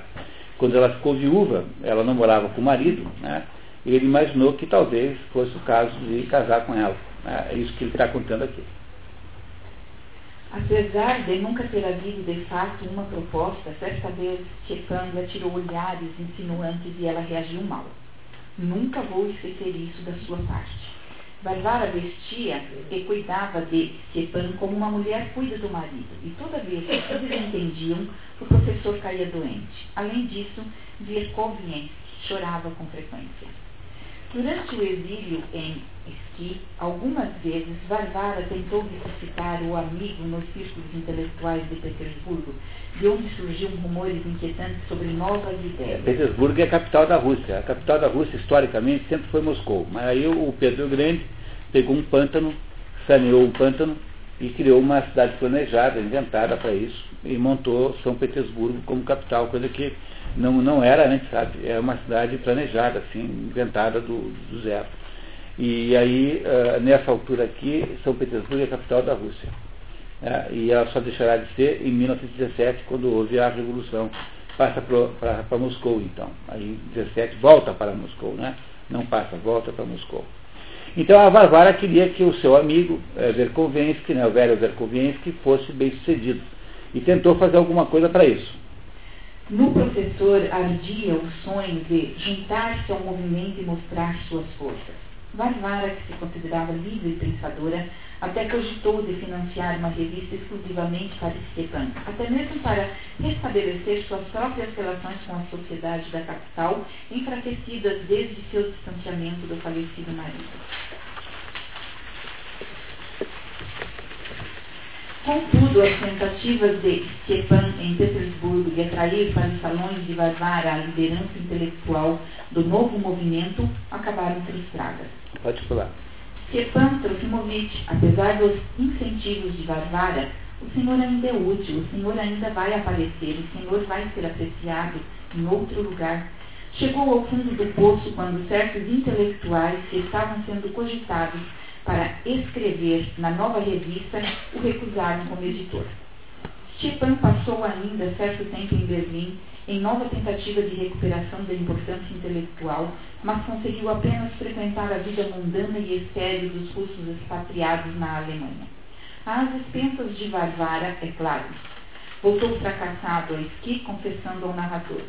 Quando ela ficou viúva, ela não morava com o marido, né? e ele imaginou que talvez fosse o caso de casar com ela. Né? É isso que ele está contando aqui.
Apesar de nunca ter havido de fato uma proposta, certa vez Stepan lhe atirou olhares insinuantes e ela reagiu mal. Nunca vou esquecer isso da sua parte. Varvara vestia e cuidava de Stepan como uma mulher cuida do marido, e toda vez que se desentendiam, o professor caía doente. Além disso, Vierkovien chorava com frequência. Durante o exílio em Esqui, algumas vezes Varvara tentou ressuscitar o amigo nos círculos intelectuais de Petersburgo, de onde surgiam rumores inquietantes sobre novas ideias.
Petersburgo é a capital da Rússia. A capital da Rússia, historicamente, sempre foi Moscou. Mas aí o Pedro Grande pegou um pântano, saneou um pântano e criou uma cidade planejada, inventada para isso, e montou São Petersburgo como capital, coisa que não, não era antes, sabe? É uma cidade planejada, assim, inventada do, do zero. E aí, uh, nessa altura aqui, São Petersburgo é a capital da Rússia. Uh, e ela só deixará de ser em 1917, quando houve a Revolução. Passa para Moscou, então. Aí, em 17, volta para Moscou, né? Não passa, volta para Moscou. Então, a Varvara queria que o seu amigo eh, Verkovensky, né, o velho Verkovensky, fosse bem sucedido. E tentou fazer alguma coisa para isso.
No professor ardia o sonho de juntar-se ao movimento e mostrar suas forças. Varvara, que se considerava livre e pensadora, até cogitou de financiar uma revista exclusivamente para Stepan, até mesmo para restabelecer suas próprias relações com a sociedade da capital, enfraquecidas desde seu distanciamento do falecido marido. Contudo, as tentativas de Stepan em Petersburgo de atrair para os salões de Varvara a liderança intelectual do novo movimento acabaram frustradas.
Pode falar.
Stepan Trofimovich, apesar dos incentivos de Varvara, o senhor ainda é útil, o senhor ainda vai aparecer, o senhor vai ser apreciado em outro lugar. Chegou ao fundo do poço quando certos intelectuais que estavam sendo cogitados para escrever na nova revista o recusaram como editor. Stepan passou ainda certo tempo em Berlim em nova tentativa de recuperação da importância intelectual, mas conseguiu apenas frequentar a vida mundana e estéril dos russos expatriados na Alemanha. Às expensas de Varvara, é claro. Voltou fracassado a esqui, confessando ao narrador: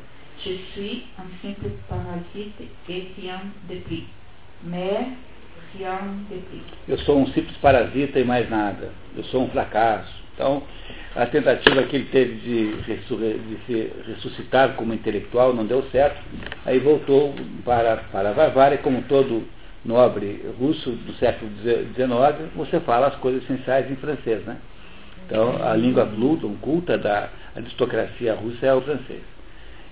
Je suis un simple parasite et rien de plus. Mais
eu sou um simples parasita e mais nada. Eu sou um fracasso. Então, a tentativa que ele teve de, de se ressuscitar como intelectual não deu certo. Aí voltou para, para Varvara e como todo nobre russo do século XIX, você fala as coisas essenciais em francês, né? Então, a língua culta da aristocracia russa é o francês.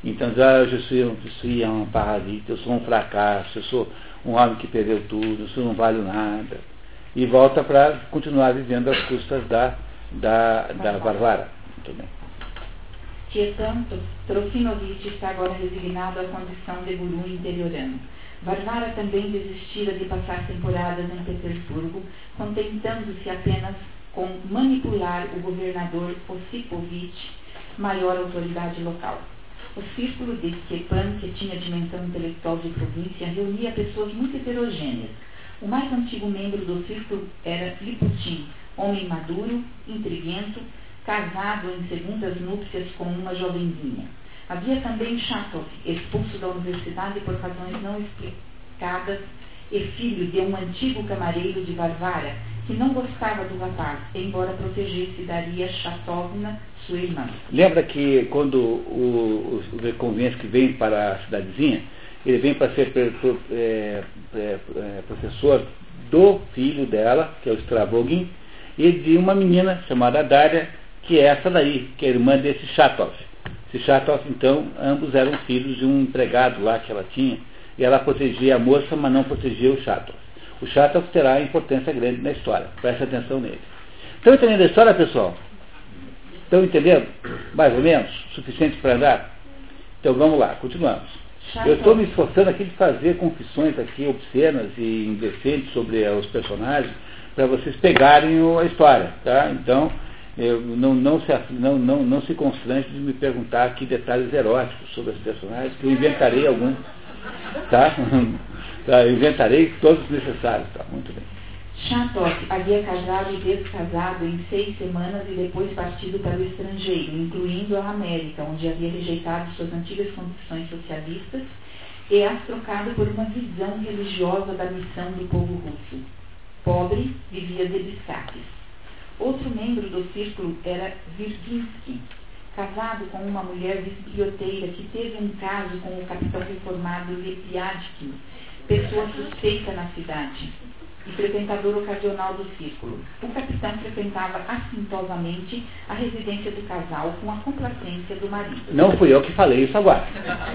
Então, ah, eu sou, eu sou um parasita, eu sou um fracasso, eu sou um homem que perdeu tudo, isso não vale nada. E volta para continuar vivendo às custas da, da, da Varvara. Muito bem.
Tietanto, Trofinovich está agora resignado à condição de guru interiorano. Varvara também desistira de passar temporadas em Petersburgo, contentando-se apenas com manipular o governador Osipovich maior autoridade local. O círculo de Stepan, que tinha dimensão intelectual de província, reunia pessoas muito heterogêneas. O mais antigo membro do círculo era Liputin, homem maduro, intriguento, casado em segundas núpcias com uma jovenzinha. Havia também Chatov, expulso da universidade por razões não explicadas e filho de um antigo camareiro de Varvara, que não gostava do rapaz, embora protegesse Daria Chatovna, sua irmã.
Lembra que quando o, o, o que vem para a cidadezinha, ele vem para ser é, é, é, professor do filho dela, que é o Stravogin, e de uma menina chamada Daria, que é essa daí, que é irmã desse Chatov. Esse Chatov, então, ambos eram filhos de um empregado lá que ela tinha, e ela protegia a moça, mas não protegia o Chatov. O Chatov terá importância grande na história, preste atenção nele. Estão entendendo a história, pessoal? Estão entendendo? Mais ou menos? Suficiente para andar? Então vamos lá, continuamos. Eu estou me esforçando aqui de fazer confissões aqui obscenas e indecentes sobre os personagens para vocês pegarem a história, tá? Então, não, não, se, não, não, não se constrange de me perguntar aqui detalhes eróticos sobre os personagens, que eu inventarei algum. Tá? [laughs] tá? Inventarei todos os necessários. Tá? Muito bem.
Chatot havia casado e descasado em seis semanas e depois partido para o estrangeiro, incluindo a América, onde havia rejeitado suas antigas convicções socialistas e as trocado por uma visão religiosa da missão do povo russo. Pobre, vivia de biscates. Outro membro do círculo era Virginsky, casado com uma mulher biblioteira que teve um caso com o capitão reformado Lepiadkin, pessoa suspeita na cidade e frequentador ocasional do círculo. O capitão frequentava assintosamente a residência do casal com a complacência do marido.
Não fui eu que falei isso agora.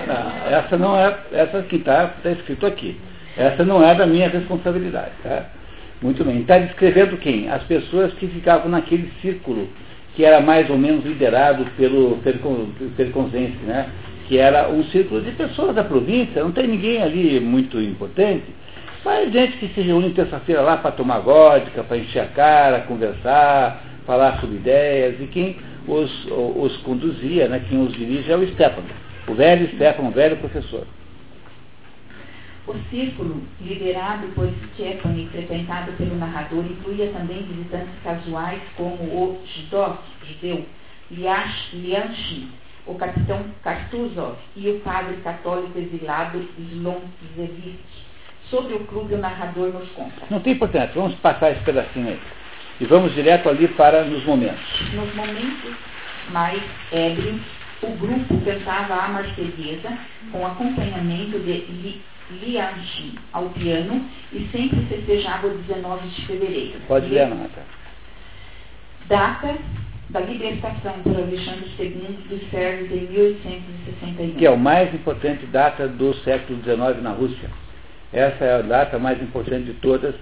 Não, essa não é, essa que está tá escrito aqui. Essa não é da minha responsabilidade. Tá? Muito bem. Está descrevendo quem? As pessoas que ficavam naquele círculo que era mais ou menos liderado pelo Perconzense, né? que era um círculo de pessoas da província, não tem ninguém ali muito importante, mas gente que se reúne terça-feira lá para tomar vodka, para encher a cara, conversar, falar sobre ideias, e quem os, os conduzia, né, quem os dirige é o Stefano, o velho Stefano, o velho professor.
O círculo, liderado por Stepan e frequentado pelo narrador, incluía também visitantes casuais como o Jdok, judeu, Lianchi, o capitão Kartuzov e o padre católico exilado Slonzevich. Sobre o clube, o narrador nos conta.
Não tem importância, vamos passar esse pedacinho aí. E vamos direto ali para nos momentos.
Nos momentos mais ébrios, o grupo cantava a marselhesa com acompanhamento de Lianchi ao piano e sempre festejava o 19 de fevereiro.
Pode ler, Nata.
Data da libertação por Alexandre II dos sérvios em 1861.
Que é o mais importante data do século XIX na Rússia. Essa é a data mais importante de todas,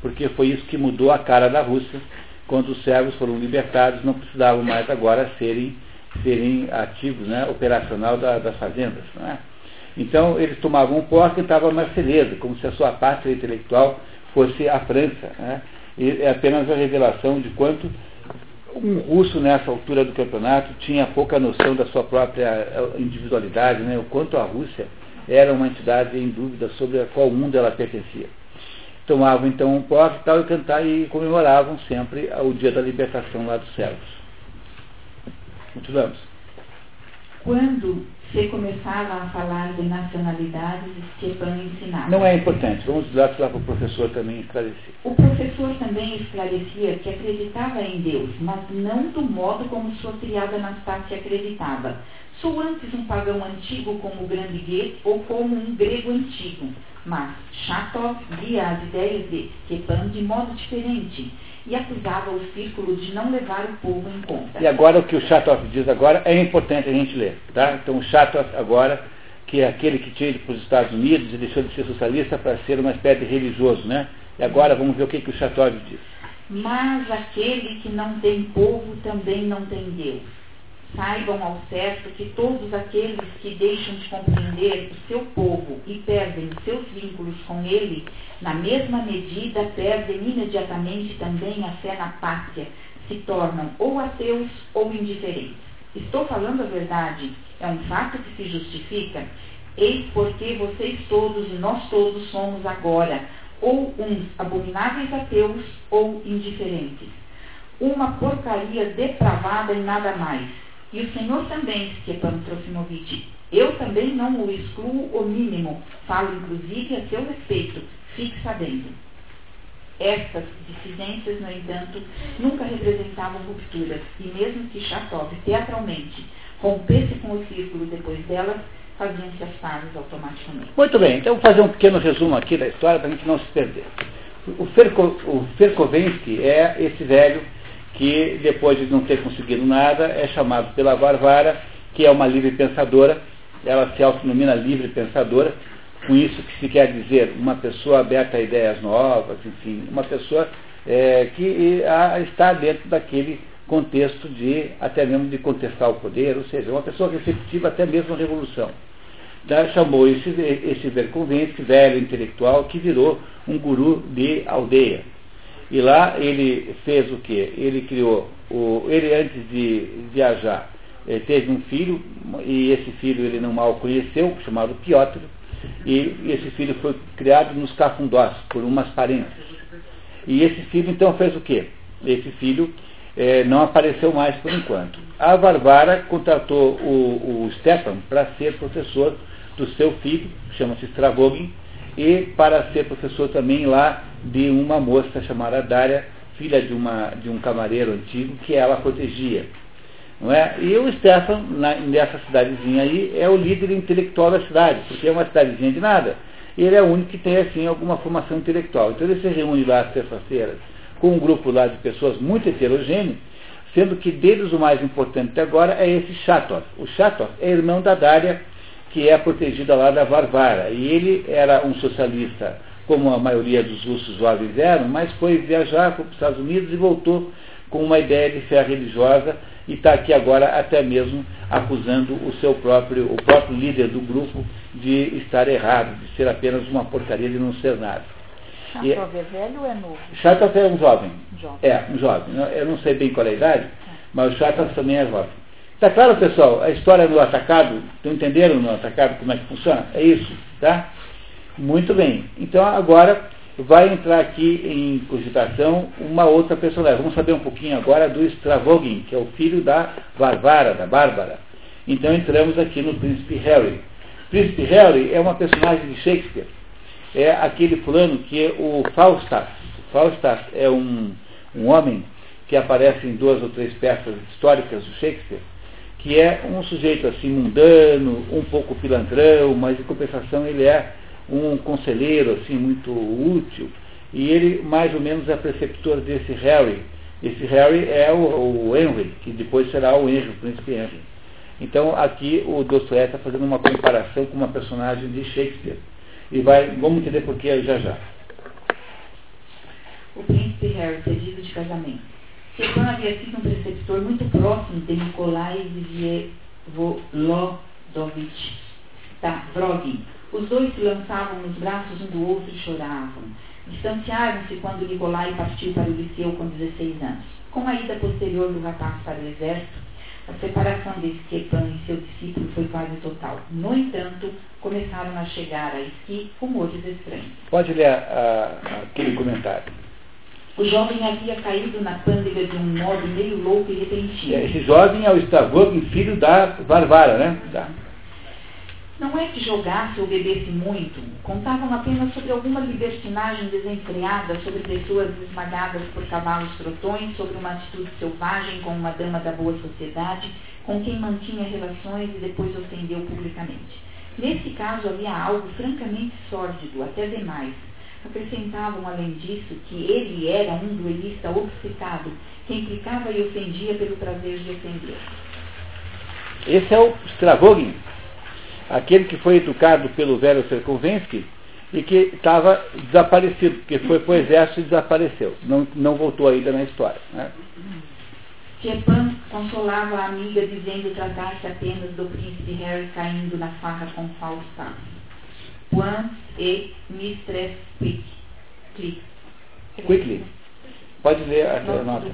porque foi isso que mudou a cara da Rússia. Quando os sérvios foram libertados, não precisavam mais agora serem, serem ativos, né, operacional da, das fazendas. Não é? Então, eles tomavam um pó e cantavam Marselhesa, como se a sua pátria intelectual fosse a França. Né? E é apenas a revelação de quanto um russo, nessa altura do campeonato, tinha pouca noção da sua própria eh, individualidade, né? o quanto a Rússia era uma entidade em dúvida sobre a qual mundo ela pertencia. Tomavam então um pó e tal e cantar e comemoravam sempre o dia da libertação lá dos servos. Continuamos.
Quando se começava a falar de nacionalidades, Stepan ensinava.
Não é importante, vamos lá para o professor também esclarecer.
O professor também esclarecia que acreditava em Deus, mas não do modo como sua criada Anastácia acreditava. Sou antes um pagão antigo como o grande Goethe ou como um grego antigo. Mas Chatov via as ideias de Stepan de modo diferente e acusava o círculo de não levar o povo em conta.
E agora o que o Chatov diz agora é importante a gente ler. Tá? Então o Chatov agora, que é aquele que tinha ido para os Estados Unidos e deixou de ser socialista para ser uma espécie de religioso, né? E agora vamos ver o que, que o Chatov diz.
Mas aquele que não tem povo também não tem Deus saibam ao certo que todos aqueles que deixam de compreender o seu povo e perdem seus vínculos com ele, na mesma medida perdem imediatamente também a fé na pátria, se tornam ou ateus ou indiferentes. Estou falando a verdade. É um fato que se justifica. Eis porque vocês todos e nós todos somos agora ou uns abomináveis ateus ou indiferentes. Uma porcaria depravada e nada mais. E o Senhor também, Stepan Trofimovich, eu também não o excluo o mínimo, falo inclusive a seu respeito, fique sabendo. Estas dissidências, no entanto, nunca representavam rupturas, e mesmo que Chatov teatralmente rompesse com o círculo depois delas, faziam-se as pazes automaticamente.
Muito bem, então vou fazer um pequeno resumo aqui da história para a gente não se perder. O, Ferko, o Ferkovensky é esse velho que, depois de não ter conseguido nada, é chamado pela Varvara, que é uma livre pensadora, ela se autonomina livre pensadora, com isso que se quer dizer uma pessoa aberta a ideias novas, enfim, uma pessoa é, que está dentro daquele contexto de, até mesmo de contestar o poder, ou seja, uma pessoa receptiva até mesmo à revolução. Então, chamou esse, esse Verconvente, velho intelectual, que virou um guru de aldeia. E lá ele fez o quê? Ele criou, o, ele antes de viajar, ele teve um filho, e esse filho ele não mal conheceu, chamado Piotr, e esse filho foi criado nos cafundós, por umas parentes. E esse filho então fez o quê? Esse filho é, não apareceu mais por enquanto. A Varvara contratou o, o Stepan para ser professor do seu filho, chama-se Stravogin, e para ser professor também lá de uma moça chamada Dária, filha de, uma, de um camareiro antigo que ela protegia. Não é? E o Stefan, na, nessa cidadezinha aí, é o líder intelectual da cidade, porque é uma cidadezinha de nada. Ele é o único que tem, assim, alguma formação intelectual. Então ele se reúne lá às terças-feiras com um grupo lá de pessoas muito heterogêneas, sendo que deles o mais importante agora é esse Chatov. O Chatov é irmão da Dária, que é protegida lá da Varvara. E ele era um socialista, como a maioria dos russos jovens eram, mas foi viajar para os Estados Unidos e voltou com uma ideia de fé religiosa e está aqui agora até mesmo acusando o seu próprio, o próprio líder do grupo de estar errado, de ser apenas uma porcaria de não ser nada.
Chatov é velho ou é novo?
Chatov é um jovem.
jovem.
É, um jovem. Eu não sei bem qual é a idade, mas o Chatov também é jovem. Está claro, pessoal? A história no atacado, estão entendendo no atacado como é que funciona? É isso, tá? Muito bem. Então agora vai entrar aqui em cogitação uma outra personagem. Vamos saber um pouquinho agora do Stravogin, que é o filho da Varvara, da Bárbara. Então entramos aqui no Príncipe Harry. Príncipe Harry é uma personagem de Shakespeare. É aquele fulano que é o Falstaff. Falstaff é um, um homem que aparece em duas ou três peças históricas do Shakespeare, que é um sujeito assim mundano, um pouco pilantrão, mas em compensação ele é um conselheiro assim muito útil, e ele mais ou menos é preceptor desse Harry. Esse Harry é o, o Henry, que depois será o Henry, o príncipe Henry. Então aqui o Dostoiévski está fazendo uma comparação com uma personagem de Shakespeare. E vai, vamos entender por que já já.
O príncipe Harry, pedido de casamento. Stepan havia sido um preceptor muito próximo de Nikolai Volodovich Stavrogin, os dois se lançavam nos braços um do outro e choravam. Distanciaram-se quando Nicolai partiu para o liceu com 16 anos. Com a ida posterior do rapaz para o exército, a separação de Stepan e seu discípulo foi quase total. No entanto, começaram a chegar a esqui rumores estranhos.
Pode ler a, a, aquele comentário.
O jovem havia caído na pândega de um modo meio louco e repentino.
É, esse jovem é o Stavog, filho da Varvara, né? Da
não é que jogasse ou bebesse muito, contavam apenas sobre alguma libertinagem desenfreada, sobre pessoas esmagadas por cavalos trotões, sobre uma atitude selvagem com uma dama da boa sociedade, com quem mantinha relações e depois ofendeu publicamente. Nesse caso havia algo francamente sórdido, até demais. Acrescentavam, além disso, que ele era um duelista obcecado, que implicava e ofendia pelo prazer de ofender.
Esse é o Stravogin, aquele que foi educado pelo velho Serkovensky e que estava desaparecido, porque foi para o exército e desapareceu. Não, não voltou ainda na história. Né?
Stepan consolava a amiga dizendo tratar-se apenas do príncipe Harry caindo na farra com Falstaff. Juan e Mistress Quick.
Quickly. Pode ler a
Nota.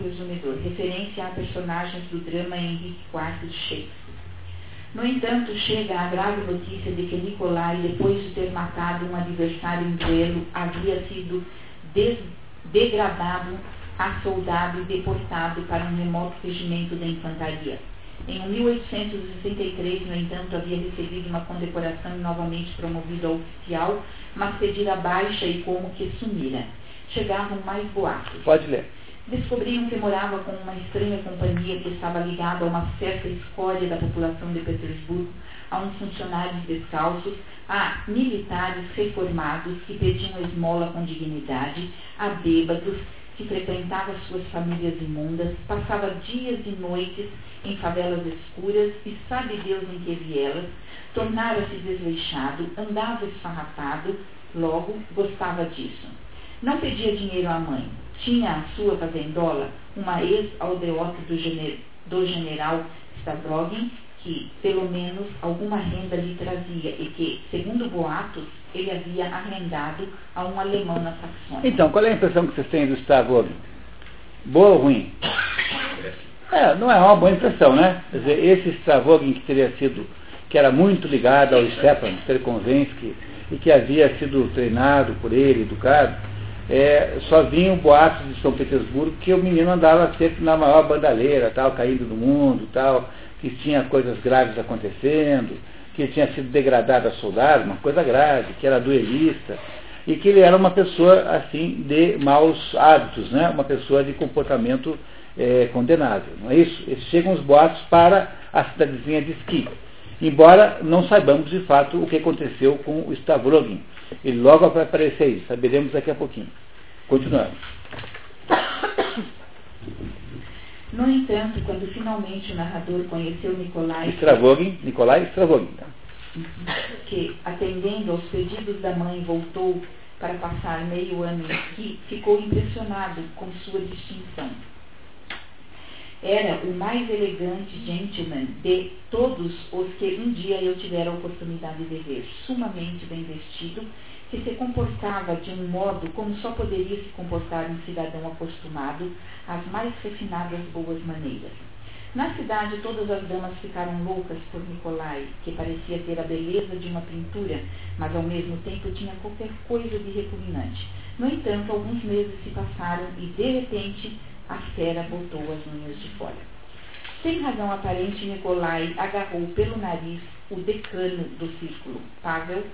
Referência a personagens do drama Henrique IV de Shakespeare. No entanto, chega a grave notícia de que Nicolai, depois de ter matado um adversário em duelo, havia sido degradado a soldado e deportado para um remoto regimento da infantaria. Em 1863, no entanto, havia recebido uma condecoração e novamente promovido a oficial, mas pedira baixa e como que sumira. Chegavam mais boatos.
Pode ler.
Descobriam que morava com uma estranha companhia que estava ligada a uma certa escória da população de Petersburgo, a uns funcionários descalços, a militares reformados que pediam esmola com dignidade, a bêbados que frequentavam suas famílias imundas, passava dias e noites em favelas escuras e sabe Deus em que vielas, tornara-se desleixado, andava esfarrapado, logo gostava disso. Não pedia dinheiro à mãe. Tinha a sua fazendola, uma ex-aldeota do, gene- do general Stavrogin, que, pelo menos, alguma renda lhe trazia e que, segundo boatos, ele havia arrendado a um alemão na Saxônia.
Então, qual é a impressão que vocês têm do Stavog? Boa ou ruim? É, não é uma boa impressão, né? Quer dizer, esse Stavogin que teria sido, que era muito ligado ao Stepan Terkonvensky e que havia sido treinado por ele, educado, é, só vinham boatos de São Petersburgo que o menino andava sempre na maior bandalheira, tal, caindo do mundo, tal, que tinha coisas graves acontecendo, que tinha sido degradado a soldado, uma coisa grave, que era duelista, e que ele era uma pessoa assim de maus hábitos, né? uma pessoa de comportamento é, condenável. Não é isso? Chegam os boatos para a cidadezinha de Ski. Embora não saibamos de fato o que aconteceu com o Stavrogin. Ele logo vai aparecer aí, saberemos daqui a pouquinho. Continuando.
No entanto, quando finalmente o narrador conheceu Nicolai,
Stravogin, Nicolai Stravogin.
que, atendendo aos pedidos da mãe, voltou para passar meio ano Ski, ficou impressionado com sua distinção. Era o mais elegante gentleman de todos os que um dia eu tivera a oportunidade de ver, sumamente bem vestido, que se comportava de um modo como só poderia se comportar um cidadão acostumado às mais refinadas boas maneiras. Na cidade, todas as damas ficaram loucas por Nicolai, que parecia ter a beleza de uma pintura, mas ao mesmo tempo tinha qualquer coisa de repugnante. No entanto, alguns meses se passaram e, de repente, a fera botou as unhas de fora. Sem razão aparente, Nicolai agarrou pelo nariz o decano do círculo, Pavel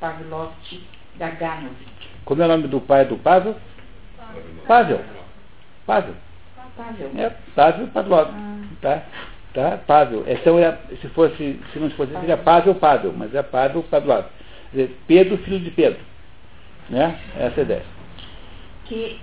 Pavlovich Gaganovich.
Como é o nome do pai do Pavel? Pavel. Pavel.
Pavel.
É Pavel Pavlov.
Ah.
Tá? Tá? Pavel. Então, é, se, fosse, se não fosse, seria Pavel Pavel, mas é Pavel Pavlov. Quer dizer, Pedro, filho de Pedro. Né? Essa é a ideia.
que,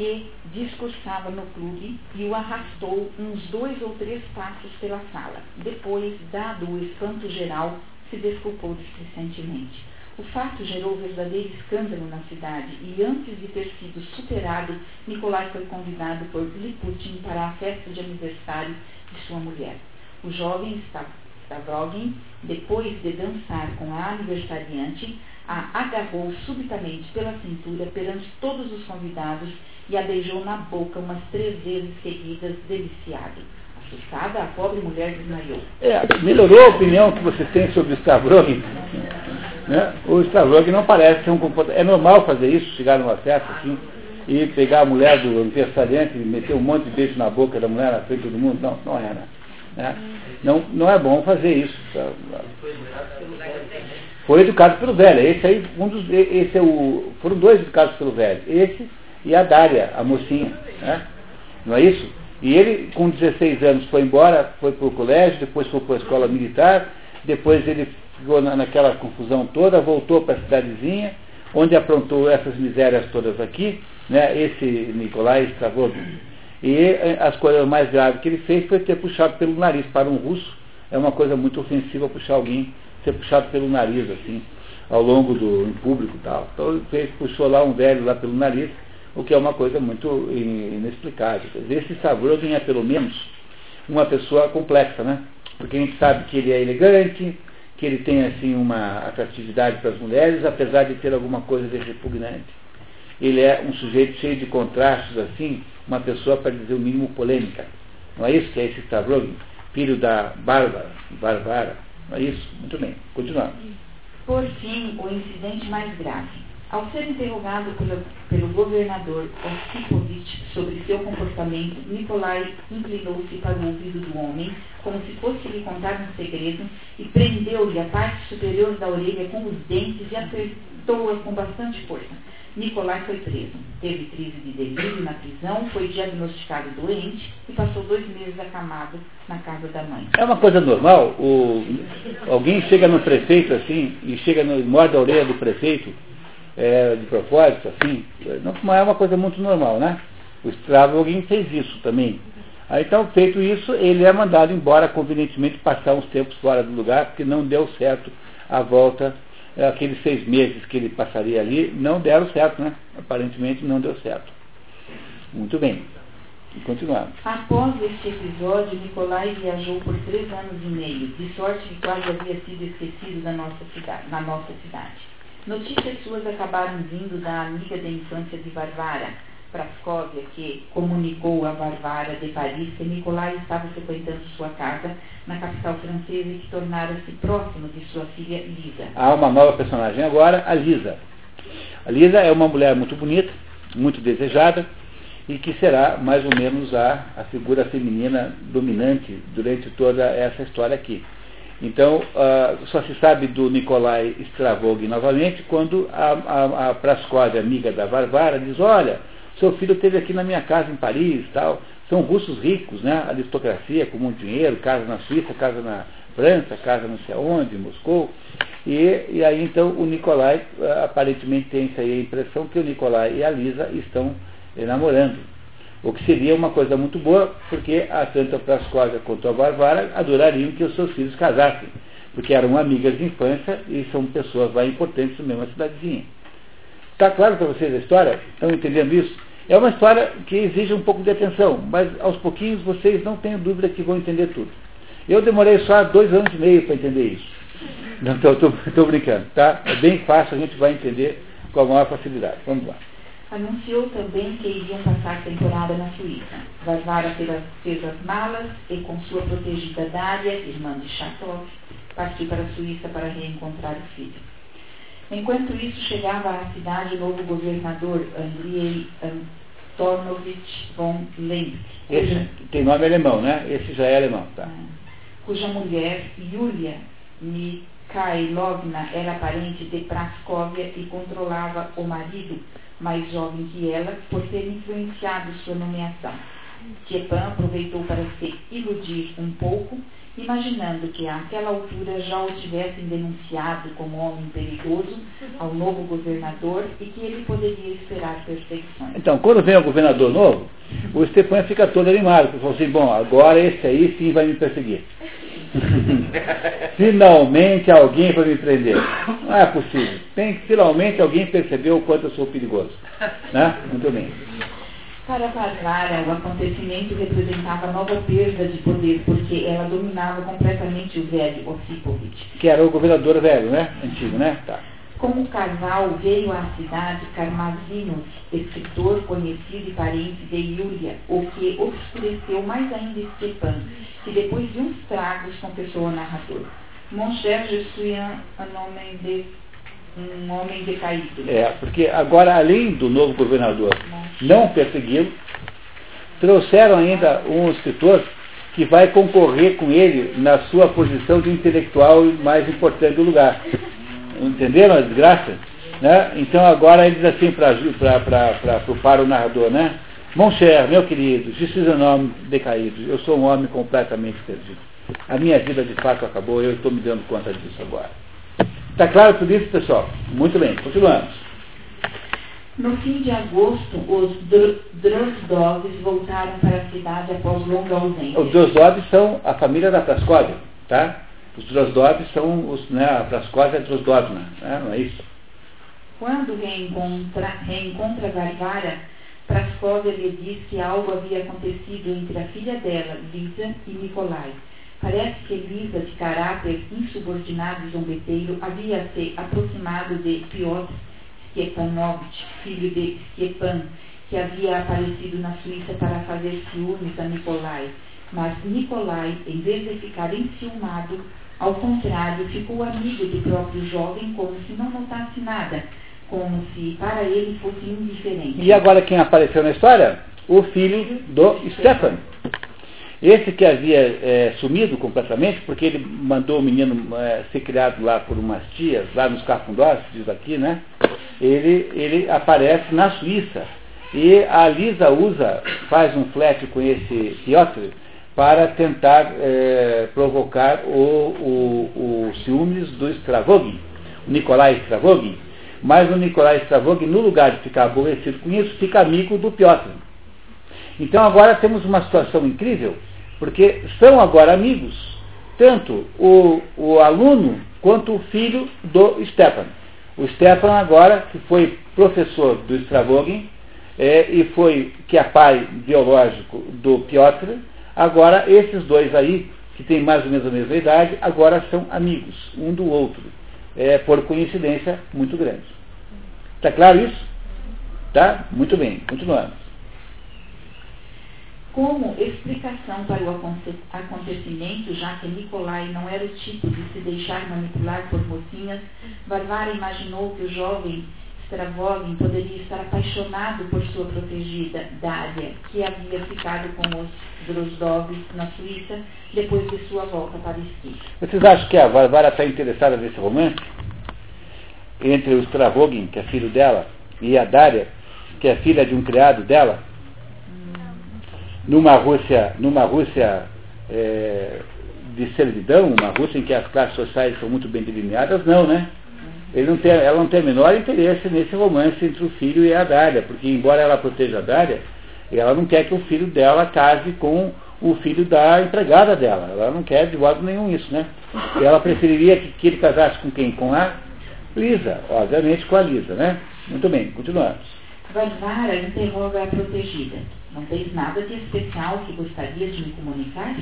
que discursava no clube e o arrastou uns dois ou três passos pela sala. Depois, dado o espanto geral, se desculpou displicentemente. O fato gerou verdadeiro escândalo na cidade e antes de ter sido superado, Nicolai foi convidado por Liputin para a festa de aniversário de sua mulher. O jovem Stav- Stavrogin, depois de dançar com a aniversariante, a agarrou subitamente pela cintura perante todos os convidados e a beijou na boca umas três vezes seguidas, deliciado. Assustada, a pobre mulher desmaiou.
É, melhorou a opinião que vocês têm sobre o Stavrogi? Né? O Stavrogi não parece ser um comportamento. É normal fazer isso, chegar numa festa assim, e pegar a mulher do aniversariante e meter um monte de beijo na boca da mulher na frente de todo mundo? Não, não né? né? Não, não é bom fazer isso. Foi educado pelo velho. Esse aí, um dos, esse é o, foram dois educados pelo velho. Esse e a Dária, a mocinha. Né? Não é isso? E ele, com 16 anos, foi embora, foi para o colégio, depois foi para a escola militar, depois ele ficou na, naquela confusão toda, voltou para a cidadezinha, onde aprontou essas misérias todas aqui, né, esse Nicolai Stravogin. E eh, as coisas mais graves que ele fez foi ter puxado pelo nariz. Para um russo, é uma coisa muito ofensiva puxar alguém, ser puxado pelo nariz, assim, ao longo do em público e tal. Então ele puxou lá um velho lá pelo nariz, o que é uma coisa muito in- inexplicável. Esse Stavrogen é pelo menos uma pessoa complexa, né? Porque a gente sabe que ele é elegante, que ele tem assim uma atratividade para as mulheres, apesar de ter alguma coisa de repugnante. ele é um sujeito cheio de contrastes, assim, uma pessoa, para dizer o mínimo, polêmica. Não é isso que é esse Stavrogin? Filho da Bárbara, Bárbara. É isso? Muito bem. Continuamos.
Por fim, o incidente mais grave. Ao ser interrogado pelo, pelo governador Osipovich sobre seu comportamento, Nikolai inclinou-se para o ouvido do homem, como se fosse lhe contar um segredo, e prendeu-lhe a parte superior da orelha com os dentes e apertou-a com bastante força. Nicolai foi preso. Teve crise de delírio na prisão, foi diagnosticado doente e passou dois meses acamado na casa da mãe.
É uma coisa normal? O, alguém chega no prefeito assim, e chega no, morde a orelha do prefeito, é, de propósito, assim, não é uma coisa muito normal, né? O escravo alguém fez isso também. Aí, então, feito isso, ele é mandado embora, convenientemente, passar uns tempos fora do lugar, porque não deu certo a volta aqueles seis meses que ele passaria ali não deram certo, né? Aparentemente não deu certo. Muito bem. Continuamos.
Após este episódio, Nicolai viajou por três anos e meio, de sorte que quase havia sido esquecido da nossa cidade, na nossa cidade. Notícias suas acabaram vindo da amiga da infância de Varvara, Prascóvia, que comunicou a Varvara de Paris que Nicolai estava frequentando sua casa na capital francesa e que tornara-se próximo de sua filha Lisa.
Há uma nova personagem agora, a Lisa. A Lisa é uma mulher muito bonita, muito desejada, e que será mais ou menos a, a figura feminina dominante durante toda essa história aqui. Então, uh, só se sabe do Nicolai Stravog novamente quando a, a, a Prascóvia, amiga da Varvara, diz, olha, seu filho esteve aqui na minha casa em Paris tal. São russos ricos, né? Aristocracia com muito dinheiro, casa na Suíça, casa na França, casa não sei aonde, Moscou. E, e aí então o Nicolai, ah, aparentemente tem aí a impressão que o Nicolai e a Lisa estão namorando. O que seria uma coisa muito boa, porque a, tanto a quanto a Varvara adorariam que os seus filhos casassem, porque eram amigas de infância e são pessoas lá importantes na mesma cidadezinha. Está claro para vocês a história? Estão entendendo isso? É uma história que exige um pouco de atenção, mas aos pouquinhos vocês não tenham dúvida que vão entender tudo. Eu demorei só dois anos e meio para entender isso. [laughs] Não estou brincando, tá? É bem fácil, a gente vai entender com a maior facilidade. Vamos lá.
Anunciou também que iriam passar temporada na Suíça. Varvara fez as malas e, com sua protegida Dária, irmã de Chatov, partiu para a Suíça para reencontrar o filho. Enquanto isso, chegava à cidade o novo governador Andrei Tornovich von Lenk.
Esse tem nome alemão, né? Esse já é alemão, tá? É.
Cuja mulher, Yulia Mikhailovna, era parente de Praskovia e controlava o marido, mais jovem que ela, por ter influenciado sua nomeação. Tchepan aproveitou para se iludir um pouco imaginando que àquela altura já o tivessem denunciado como homem perigoso ao novo governador e que ele poderia esperar perseguições.
Então, quando vem o governador novo, o Stepan fica todo animado, porque falou assim, bom, agora esse aí sim vai me perseguir. [laughs] finalmente alguém vai me prender. Não é possível. Tem que finalmente alguém percebeu o quanto eu sou perigoso. Né? Muito bem.
Para Varvara, o acontecimento representava nova perda de poder, porque ela dominava completamente o velho Osipovich.
Que era o governador velho, né? Antigo, né? Tá.
Como casal, veio à cidade Karmazinos, escritor conhecido e parente de Yulia, o que obscureceu mais ainda Stepan, que depois de uns tragos confessou ao narrador. Mon cher, je suis un homme de um homem decaído.
É, porque agora, além do novo governador não persegui-lo, trouxeram ainda um escritor que vai concorrer com ele na sua posição de intelectual mais importante do lugar. Entenderam a desgraça? Né? Então agora ele diz assim para o narrador, né? Mon cher, meu querido, je suis um homem decaído, eu sou um homem completamente perdido. A minha vida de fato acabou, eu estou me dando conta disso agora. Está claro tudo isso, pessoal? Muito bem, continuamos.
No fim de agosto, os Drozdovs voltaram para a cidade após longa ausência.
Os Drozdovs são a família da Prascóvia, tá? Os Drozdovs são os, né, a Prascóvia é Drozdovna, né? não é isso?
Quando reencontra, reencontra Varvara, Prascóvia lhe diz que algo havia acontecido entre a filha dela, Lisa, e Nicolai Parece que Elisa, de caráter insubordinado e zombeteiro, havia se aproximado de Piotr Stepanovich, filho de Stepan, que havia aparecido na Suíça para fazer ciúmes a Nikolai. Mas Nikolai, em vez de ficar enciumado, ao contrário, ficou amigo do próprio jovem como se não notasse nada, como se para ele fosse indiferente.
E agora quem apareceu na história? O filho do Stefan. Esse que havia é, sumido completamente, porque ele mandou o menino é, ser criado lá por umas tias, lá nos Cafundós, diz aqui, né? Ele, ele aparece na Suíça. E a Lisa usa, faz um flat com esse Piotr para tentar é, provocar o, o, o ciúmes do Stravogin, o Nikolai Stravogin. Mas o Nikolai Stravogin, no lugar de ficar aborrecido com isso, fica amigo do Piotr. Então agora temos uma situação incrível porque são agora amigos, tanto o, o aluno quanto o filho do Stepan. O Stepan agora, que foi professor do Stravogin, é, e foi, que é pai biológico do Piotr, agora esses dois aí, que têm mais ou menos a mesma idade, agora são amigos, um do outro, é, por coincidência muito grande. Está claro isso? Tá? Muito bem, continuamos.
Como explicação para o acontecimento, já que Nicolai não era o tipo de se deixar manipular por mocinhas, Varvara imaginou que o jovem Stravogin poderia estar apaixonado por sua protegida, Dária, que havia ficado com os Drozdovs na Suíça depois de sua volta para Esqui.
Vocês acham que a Varvara está interessada nesse romance? Entre o Stravogin, que é filho dela, e a Dária, que é filha de um criado dela? Numa Rússia, numa Rússia é, de servidão, uma Rússia em que as classes sociais são muito bem delineadas, não, né? Não tem, ela não tem o menor interesse nesse romance entre o filho e a Dália, porque embora ela proteja a Dália, ela não quer que o filho dela case com o filho da empregada dela. Ela não quer de modo nenhum isso, né? Ela preferiria que, que ele casasse com quem? Com a Lisa, obviamente com a Lisa, né? Muito bem, continuamos.
Varvara interroga a protegida. Não tens nada de especial que gostarias de me comunicar?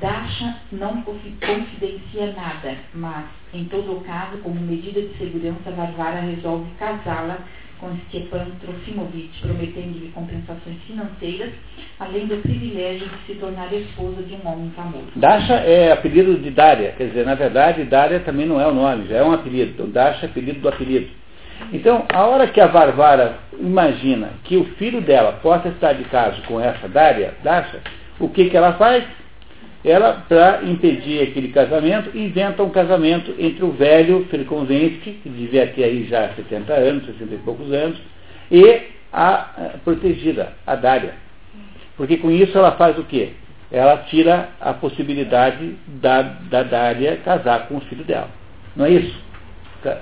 Dasha não confidencia nada, mas, em todo o caso, como medida de segurança, Varvara resolve casá-la com Stepan Trofimovich, prometendo-lhe compensações financeiras, além do privilégio de se tornar esposa de um homem famoso.
Dasha é apelido de Dária, quer dizer, na verdade, Dária também não é o nome, já é um apelido. Então, Dasha é apelido do apelido. Então, a hora que a Varvara imagina que o filho dela possa estar de caso com essa Dária, Dasha, o que, que ela faz? Ela, para impedir aquele casamento, inventa um casamento entre o velho Felkonzensky, que devia ter aí já 70 anos, 60 e poucos anos, e a protegida, a Dária. Porque com isso ela faz o quê? Ela tira a possibilidade da, da Dária casar com o filho dela. Não é isso? Tá?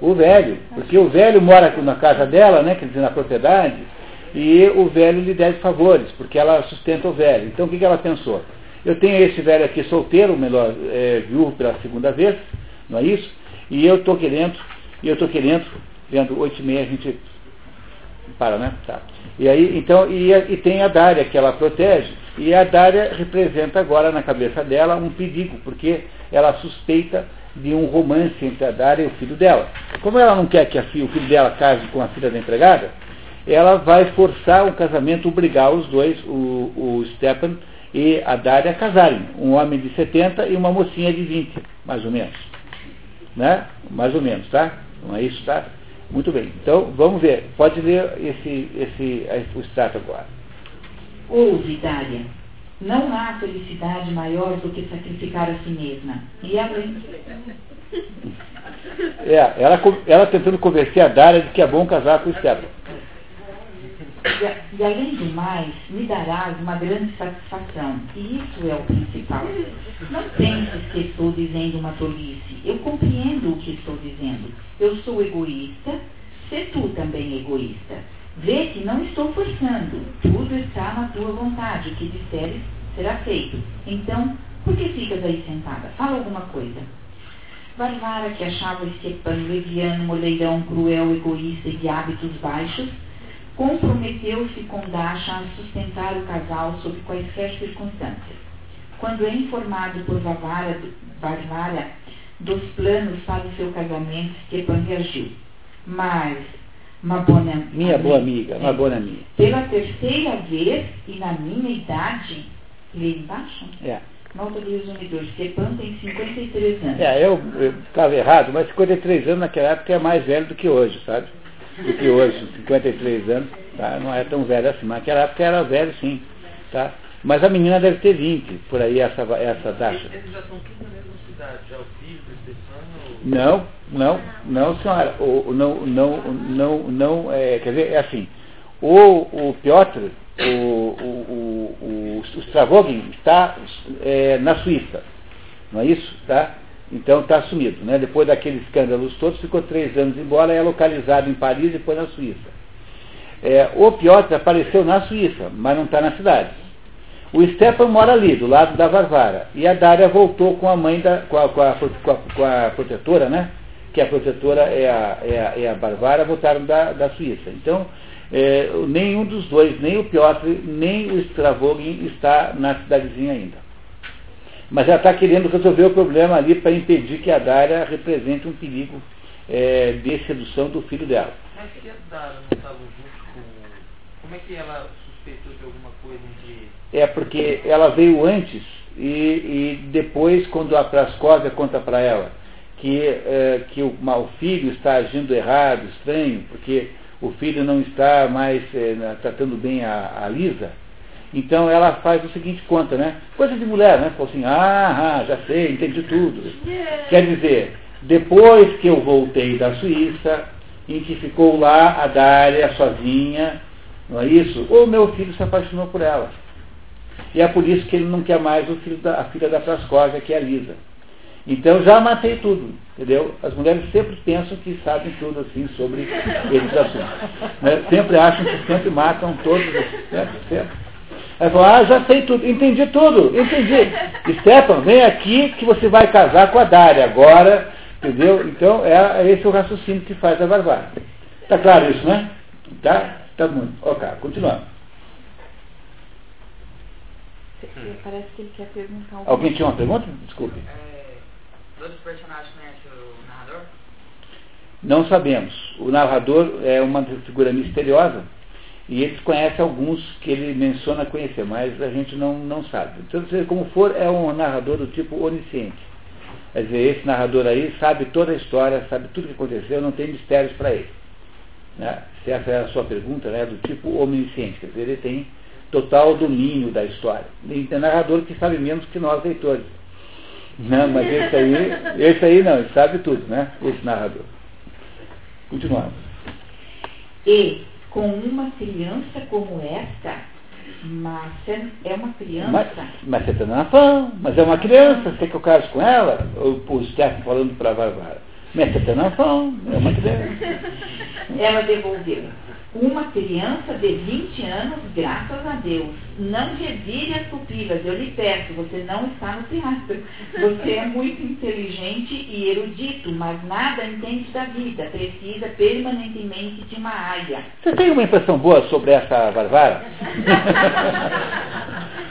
O velho, porque o velho mora na casa dela, né, quer dizer, na propriedade, e o velho lhe deve favores, porque ela sustenta o velho. Então o que, que ela pensou? Eu tenho esse velho aqui solteiro, melhor, é, viúvo pela segunda vez, não é isso? E eu estou querendo, e eu estou querendo, vendo oito e meia a gente para, né? Tá. E aí, então, e, e tem a Dária que ela protege, e a Dária representa agora na cabeça dela um perigo, porque ela suspeita de um romance entre a Dária e o filho dela. Como ela não quer que filha, o filho dela case com a filha da empregada, ela vai forçar o casamento, obrigar os dois, o, o Stepan e a Dária, a casarem. Um homem de 70 e uma mocinha de 20, mais ou menos. Né? Mais ou menos, tá? Não é isso, tá? Muito bem. Então, vamos ver. Pode ler esse, esse, o extrato agora.
Ouve, Dária. Não há felicidade maior do que sacrificar a si mesma. E além.
É, ela, ela tentando convencer a Dária de que é bom casar com o Stefan.
E, e, além do mais, me darás uma grande satisfação. E isso é o principal. Não penses que estou dizendo uma tolice. Eu compreendo o que estou dizendo. Eu sou egoísta, se tu também egoísta. Vê que não estou forçando. Tudo está na tua vontade. O que disseres será feito. Então, por que ficas aí sentada? Fala alguma coisa. Varvara, que achava Stepan leviano, moleirão, cruel, egoísta e de hábitos baixos, comprometeu-se com Dasha a sustentar o casal sob quaisquer circunstâncias. Quando é informado por Varvara, Varvara dos planos para o seu casamento, Stepan reagiu. Mas, uma boa
minha boa amiga, uma boa amiga.
Pela terceira vez e na minha idade, lê embaixo?
É.
Nota do resumidor, Stepan tem 53 anos.
É, eu estava errado, mas 53 anos naquela época é mais velho do que hoje, sabe? Do que hoje, 53 anos, tá? não é tão velho assim, mas naquela época era velho sim, tá? Mas a menina deve ter 20, por aí essa, essa taxa.
Eles já estão tudo na mesma cidade, já o filho, o Stefano...
Não, não, não, senhora. O, não, não, não, não, é, quer dizer, é assim, o, o Piotr, o, o, o, o Stravogin está é, na Suíça, não é isso? Tá? Então está assumido. Né? Depois daqueles escândalos todos, ficou três anos embora, é localizado em Paris e depois na Suíça. É, o Piotr apareceu na Suíça, mas não está na cidade. O Stepan mora ali, do lado da Varvara. E a Dária voltou com a mãe da. com a, com a, com a, com a protetora, né? Que a protetora é a, é a, é a Varvara, voltaram da, da Suíça. Então, é, nenhum dos dois, nem o Piotr, nem o Stravogin está na cidadezinha ainda. Mas ela está querendo resolver o problema ali para impedir que a Dária represente um perigo é, de sedução do filho dela.
Mas se a Dária não estava junto com. Como é que ela suspeitou de alguma coisa entre
é porque ela veio antes e, e depois, quando a Prascóvia conta para ela que, é, que o, o, filho está agindo errado, estranho, porque o filho não está mais é, tratando bem a, a, Lisa, então ela faz o seguinte conta, né? Coisa de mulher, né? Falou assim, ah, ah já sei, entendi tudo. Quer dizer, depois que eu voltei da Suíça, em que ficou lá a Dária sozinha, não é isso? O meu filho se apaixonou por ela. E é por isso que ele não quer mais da, a filha da Prascóvia, que é a Lisa. Então já matei tudo, entendeu? As mulheres sempre pensam que sabem tudo assim sobre esses assuntos. Né? Sempre acham que sempre matam todos, né? sempre. Aí falou, ah, já sei tudo, entendi tudo, entendi. Stepan, vem aqui que você vai casar com a Dária agora, entendeu? Então é, é esse o raciocínio que faz a Barbara. Tá claro isso, né? Tá? Tá muito. Ok, continuando.
Parece que ele quer perguntar
alguma Alguém tinha uma pergunta? Desculpe.
É, todos os personagens conhecem o narrador?
Não sabemos. O narrador é uma figura misteriosa e eles conhecem alguns que ele menciona conhecer, mas a gente não, não sabe. Então, seja como for, é um narrador do tipo onisciente. Quer dizer, esse narrador aí sabe toda a história, sabe tudo o que aconteceu, não tem mistérios para ele. Né? Se essa é a sua pergunta, né, do tipo onisciente, quer dizer, ele tem total domínio da história. E tem narrador que sabe menos que nós leitores. Não, mas esse aí, esse aí não, ele sabe tudo, né? Esse narrador. Continuamos.
E com uma criança como esta, mas é uma criança.
Mas, mas você está na fã, mas é uma criança, você que eu case com ela? O, o Stefan falando para a Varvara. Mas você está na fã, é uma criança.
Ela devolveu uma criança de 20 anos, graças a Deus. Não revire as pupilas, eu lhe peço, você não está no teatro. Você é muito inteligente e erudito, mas nada entende da vida. Precisa permanentemente de uma área.
Você tem uma impressão boa sobre essa Barbara? [laughs]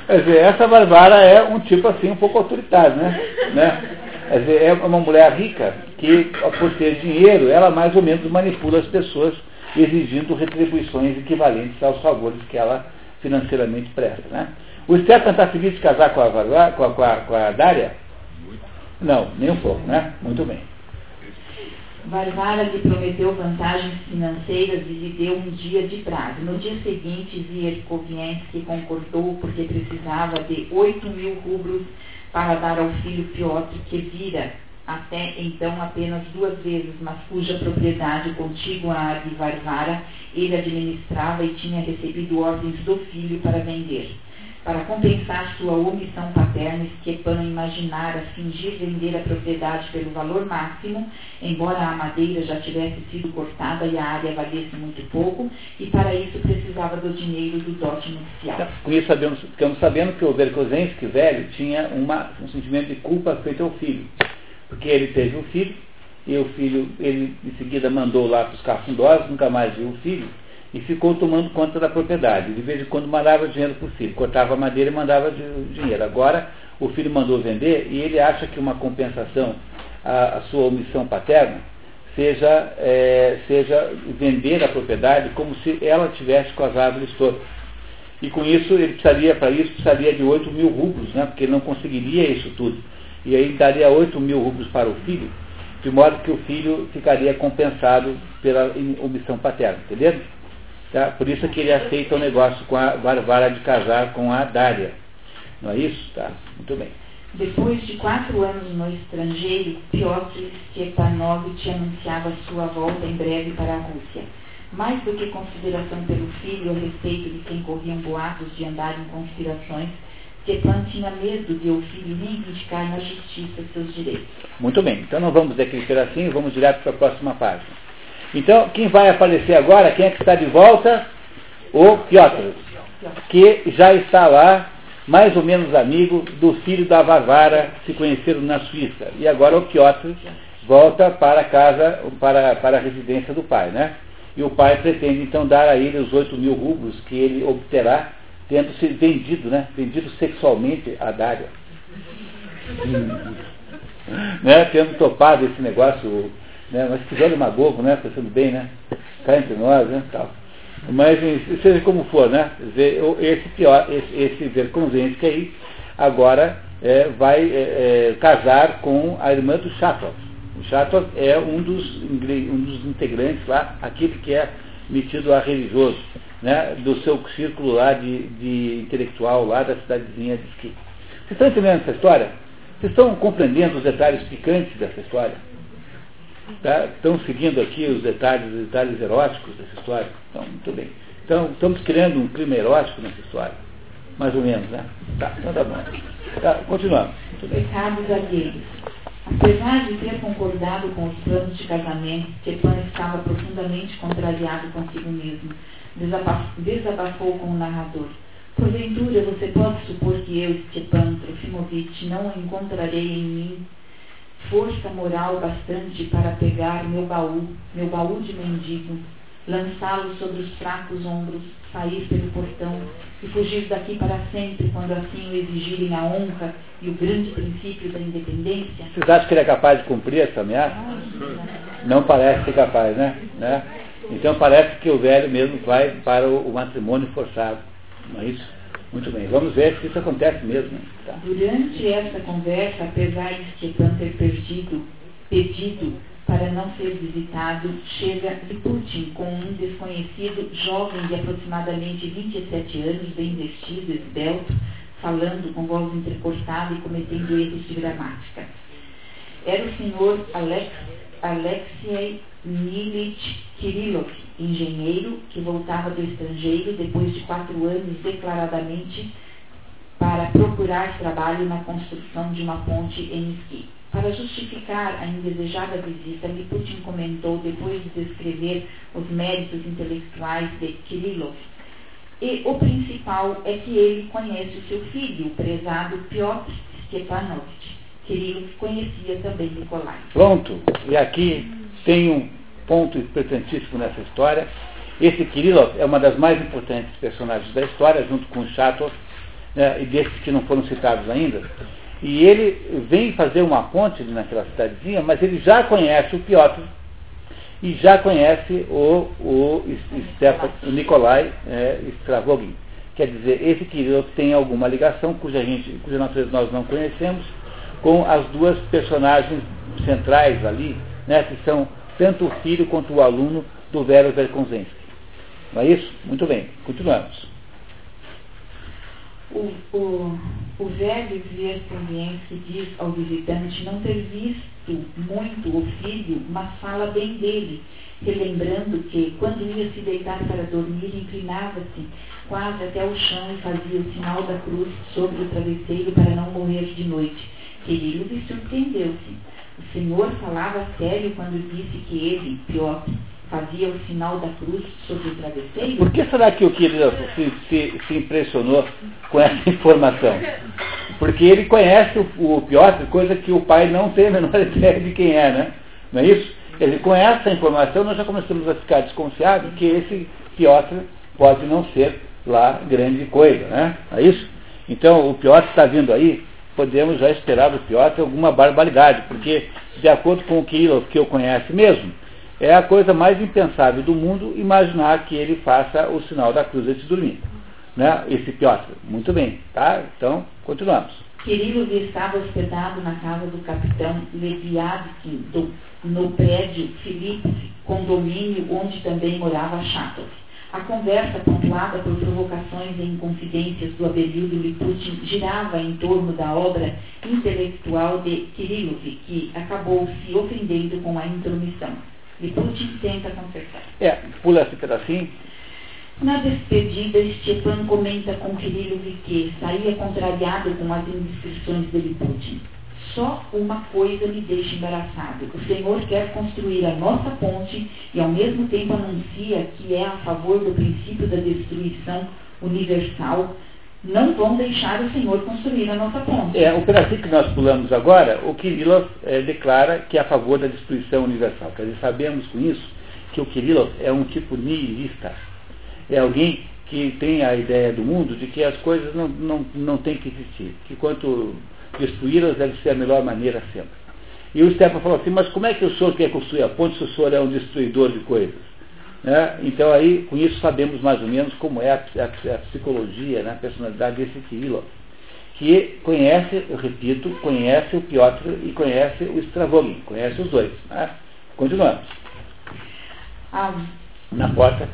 Quer dizer, essa Barbara é um tipo assim, um pouco autoritário, né? né? Quer dizer, é uma mulher rica que, por ter dinheiro, ela mais ou menos manipula as pessoas exigindo retribuições equivalentes aos favores que ela financeiramente presta. Né? O Stefan está feliz de casar com a, com a, com a, com a Dária? Não, nem um pouco, né? Muito bem.
Varvara lhe prometeu vantagens financeiras e lhe deu um dia de prazo. No dia seguinte, Vierkoviensky concordou porque precisava de 8 mil rublos para dar ao filho Piotr, que vira até então apenas duas vezes, mas cuja propriedade contígua à de Varvara ele administrava e tinha recebido ordens do filho para vender. Para compensar sua omissão paterna, Stepan imaginara fingir vender a propriedade pelo valor máximo, embora a madeira já tivesse sido cortada e a área valesse muito pouco, e para isso precisava do dinheiro do dote nupcial.
Com isso sabemos, ficamos sabendo que o Verkozensky velho tinha uma, um sentimento de culpa feito ao filho porque ele teve um filho, e o filho, ele em seguida mandou lá para os cafundós, nunca mais viu o filho, e ficou tomando conta da propriedade. De vez em quando mandava dinheiro para o filho, cortava madeira e mandava dinheiro. Agora o filho mandou vender e ele acha que uma compensação a, a sua omissão paterna seja, é, seja vender a propriedade como se ela tivesse com as árvores todas. E com isso, ele precisaria, para isso, precisaria de 8 mil rublos, né? porque ele não conseguiria isso tudo. E aí daria 8 mil rublos para o filho, de modo que o filho ficaria compensado pela omissão paterna, entendeu? Tá? Por isso que ele aceita o negócio com a Varvara de casar com a Dária. Não é isso? Tá, muito bem.
Depois de quatro anos no estrangeiro, Piotr Stepanovich anunciava sua volta em breve para a Rússia. Mais do que consideração pelo filho a respeito de quem corriam boatos de andar em conspirações, Stepan tinha medo de o filho reivindicar na justiça seus direitos.
Muito bem, então não vamos decretar assim, vamos direto para a próxima página. Então, quem vai aparecer agora, quem é que está de volta? O Piotr, que já está lá mais ou menos amigo do filho da Varvara, se conheceram na Suíça. E agora o Piotr volta para casa, para, para a residência do pai, né? E o pai pretende então dar a ele os 8 mil rublos que ele obterá tendo sido vendido, né? Vendido sexualmente a Dária. Hum. né? Tendo topado esse negócio, né? Mas que velho magogo, né? Pensando bem, né? Cá entre nós, né? Tal. Mas seja como for, né? Esse pior, esse, esse que aí agora é, vai é, é, casar com a irmã do Chatov. O Chatov é um dos, um dos integrantes lá, aquele que é metido a religioso, né? Do seu círculo lá de, de intelectual lá da cidadezinha de Esqui. Vocês estão entendendo essa história? Vocês estão compreendendo os detalhes picantes dessa história? Tá? Estão seguindo aqui os detalhes, os detalhes eróticos dessa história? Então, muito bem. Então, estamos criando um clima erótico nessa história. Mais ou menos, né? Tá, então tá bom. Tá, continuamos.
Pecados alheios. Apesar de ter concordado com os planos de casamento, Stepan estava profundamente contrariado consigo mesmo. Desabafou com o narrador. Porventura, você pode supor que eu, Stepan Trofimovich, não encontrarei em mim força moral bastante para pegar meu baú, meu baú de mendigo, lançá-lo sobre os fracos ombros, sair pelo portão e fugir daqui para sempre, quando assim o exigirem a honra e o grande princípio da independência?
Vocês acham que ele é capaz de cumprir essa ameaça? Não parece ser capaz, né? né? Então parece que o velho mesmo vai para o matrimônio forçado. Não é isso? Muito bem, vamos ver se isso acontece mesmo. Tá.
Durante essa conversa, apesar de Stepan ter perdido, pedido para não ser visitado, chega Liputin com um desconhecido jovem de aproximadamente 27 anos, bem vestido, esbelto, falando com voz entrecortada e cometendo erros de gramática. Era o senhor Alex, Alexei Nilich Kirillov, engenheiro que voltava do estrangeiro depois de quatro anos declaradamente para procurar trabalho na construção de uma ponte em esqui. Para justificar a indesejada visita, Liputin comentou, depois de descrever os méritos intelectuais de Kirillov, e o principal é que ele conhece o seu filho, o prezado Piotr Stepanovich. Kirillov conhecia também Nikolai.
Pronto, e aqui tem um ponto importantíssimo nessa história. Esse Kirillov é uma das mais importantes personagens da história, junto com Chatov, né, e desses que não foram citados ainda. E ele vem fazer uma ponte naquela cidadezinha, mas ele já conhece o Piotr e já conhece o, o, o Nikolai é, Stravogin. Quer dizer, esse Kirillov tem alguma ligação, cuja, gente, cuja natureza nós não conhecemos, com as duas personagens centrais ali, né, que são tanto o filho quanto o aluno do Vero Verkonzensky. Não é isso? Muito bem, continuamos.
O, o, o velho Verkonzensky diz ao visitante não ter visto muito o filho, mas fala bem dele, relembrando que, quando ia se deitar para dormir, inclinava-se quase até o chão e fazia o sinal da cruz sobre o travesseiro para não morrer de noite. Querido, surpreendeu-se o Senhor falava sério quando disse que ele, Piotr, fazia o sinal da cruz sobre o travesseiro?
Por que será que o querido se, se, se impressionou com essa [laughs] informação? Porque ele conhece o, o Piotr, coisa que o pai não tem a menor [laughs] ideia de quem é, né? Não é isso? Ele, com essa informação, nós já começamos a ficar desconfiados que esse Piotr pode não ser lá grande coisa, né? É isso? Então, o Piotr está vindo aí podemos já esperar do Piotr alguma barbaridade, porque, de acordo com o Kirillov, que eu conheço mesmo, é a coisa mais impensável do mundo imaginar que ele faça o sinal da cruz antes de dormir. Né? Esse Piotr. Muito bem, tá? Então, continuamos.
Kirillov estava hospedado na casa do capitão Leviadsky, no prédio Filipe, condomínio onde também morava Chatov. A conversa, pontuada por provocações e inconfidências do Abelildo Liputin, girava em torno da obra intelectual de Kirillov, que acabou se ofendendo com a intromissão. Liputin tenta consertar.
É, pula esse pedacinho.
Na despedida, Stepan comenta com Kirillov que saía contrariado com as indiscrições de Liputin. Só uma coisa me deixa embaraçado. O Senhor quer construir a nossa ponte e ao mesmo tempo anuncia que é a favor do princípio da destruição universal. Não vão deixar o Senhor construir a nossa ponte.
É, o pedacinho que nós pulamos agora, o Kirillov é, declara que é a favor da destruição universal. Quer dizer, sabemos com isso que o Kirillov é um tipo nihilista. É alguém que tem a ideia do mundo de que as coisas não, não, não têm que existir. Que quanto destruí-las deve ser a melhor maneira sempre. E o Stepan falou assim, mas como é que o senhor quer construir a ponte se o senhor é um destruidor de coisas? Né? Então aí, com isso, sabemos mais ou menos como é a, a, a psicologia, né? a personalidade desse Kirillov, que conhece, eu repito, conhece o Piotr e conhece o Stravogin, conhece os dois. Né? Continuamos.
Ah,
Na porta.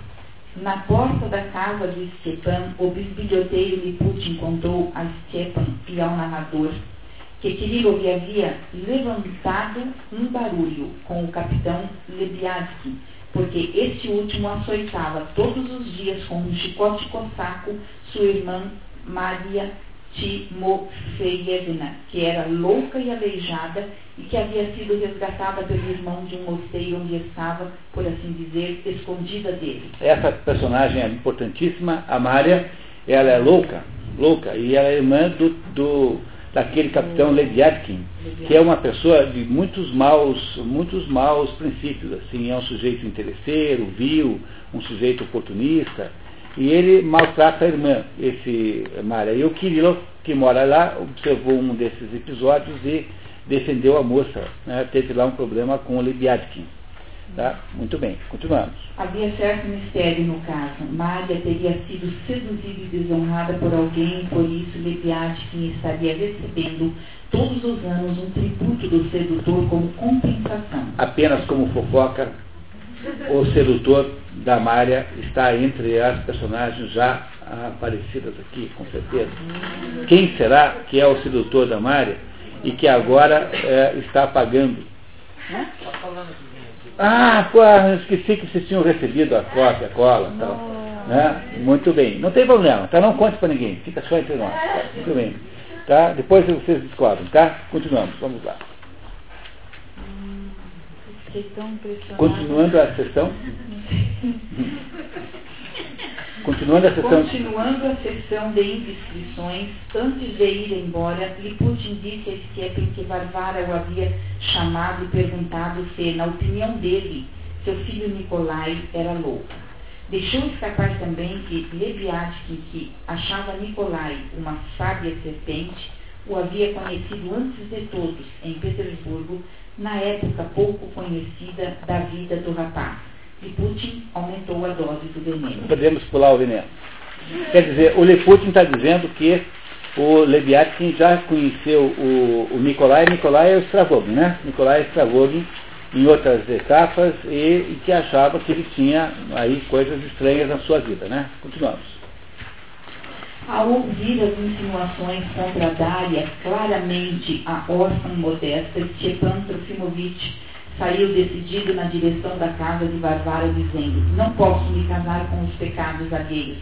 na porta da casa de Stepan, o bisbilhoteiro Liputin contou a Stepan e ao narrador que Kirillov havia levantado um barulho com o capitão Lebiadsky, porque este último açoitava todos os dias com um chicote cossaco sua irmã Maria Timofeyevna, que era louca e aleijada e que havia sido resgatada pelo irmão de um mosteiro onde estava, por assim dizer, escondida dele.
Essa personagem é importantíssima, a Mária, ela é louca, louca, e ela é irmã do, do daquele capitão Leviatkin, que é uma pessoa de muitos maus, muitos maus princípios, assim, é um sujeito interesseiro, vil, um sujeito oportunista, e ele maltrata a irmã, esse Mária. E o Kirillov, que mora lá, observou um desses episódios e defendeu a moça. Né? Teve lá um problema com o Lebiatkin. Tá? Muito bem, continuamos.
Havia certo mistério no caso. Mária teria sido seduzida e desonrada por alguém, por isso Lebiatkin estaria recebendo todos os anos um tributo do sedutor como compensação.
Apenas como fofoca, o sedutor da Mária está entre as personagens já aparecidas aqui, com certeza. Quem será que é o sedutor da Mária e que agora é, está pagando?
Tá
Ah, eu esqueci que vocês tinham recebido a cópia, a cola e tal. Né? Muito bem. Não tem problema, tá? Não conte para ninguém, fica só entre nós. Tá? Muito bem. Tá? Depois vocês descobrem, tá? Continuamos, vamos lá. Continuando a sessão. [laughs] [laughs] Continuando a sessão.
Continuando a sessão de indiscrições, antes de ir embora, Liputin disse a Stephen que Varvara o havia chamado e perguntado se, na opinião dele, seu filho Nikolai era louco. Deixou escapar também que Leviatkin, que achava Nikolai uma sábia serpente, o havia conhecido antes de todos, em Petersburgo, na época pouco conhecida da vida do rapaz. E Putin aumentou a dose do veneno.
Podemos pular o veneno. Quer dizer, o Leputin está dizendo que o Leviatkin já conheceu o, o Nikolai, Nikolai é o Stravogin, né? Nikolai Stravogin em outras etapas e, e que achava que ele tinha aí coisas estranhas na sua vida, né? Continuamos.
Ao ouvir as insinuações contra Dália, claramente a órfã modesta, Stepan Trofimovich saiu decidido na direção da casa de Varvara, dizendo: Não posso me casar com os pecados alheios.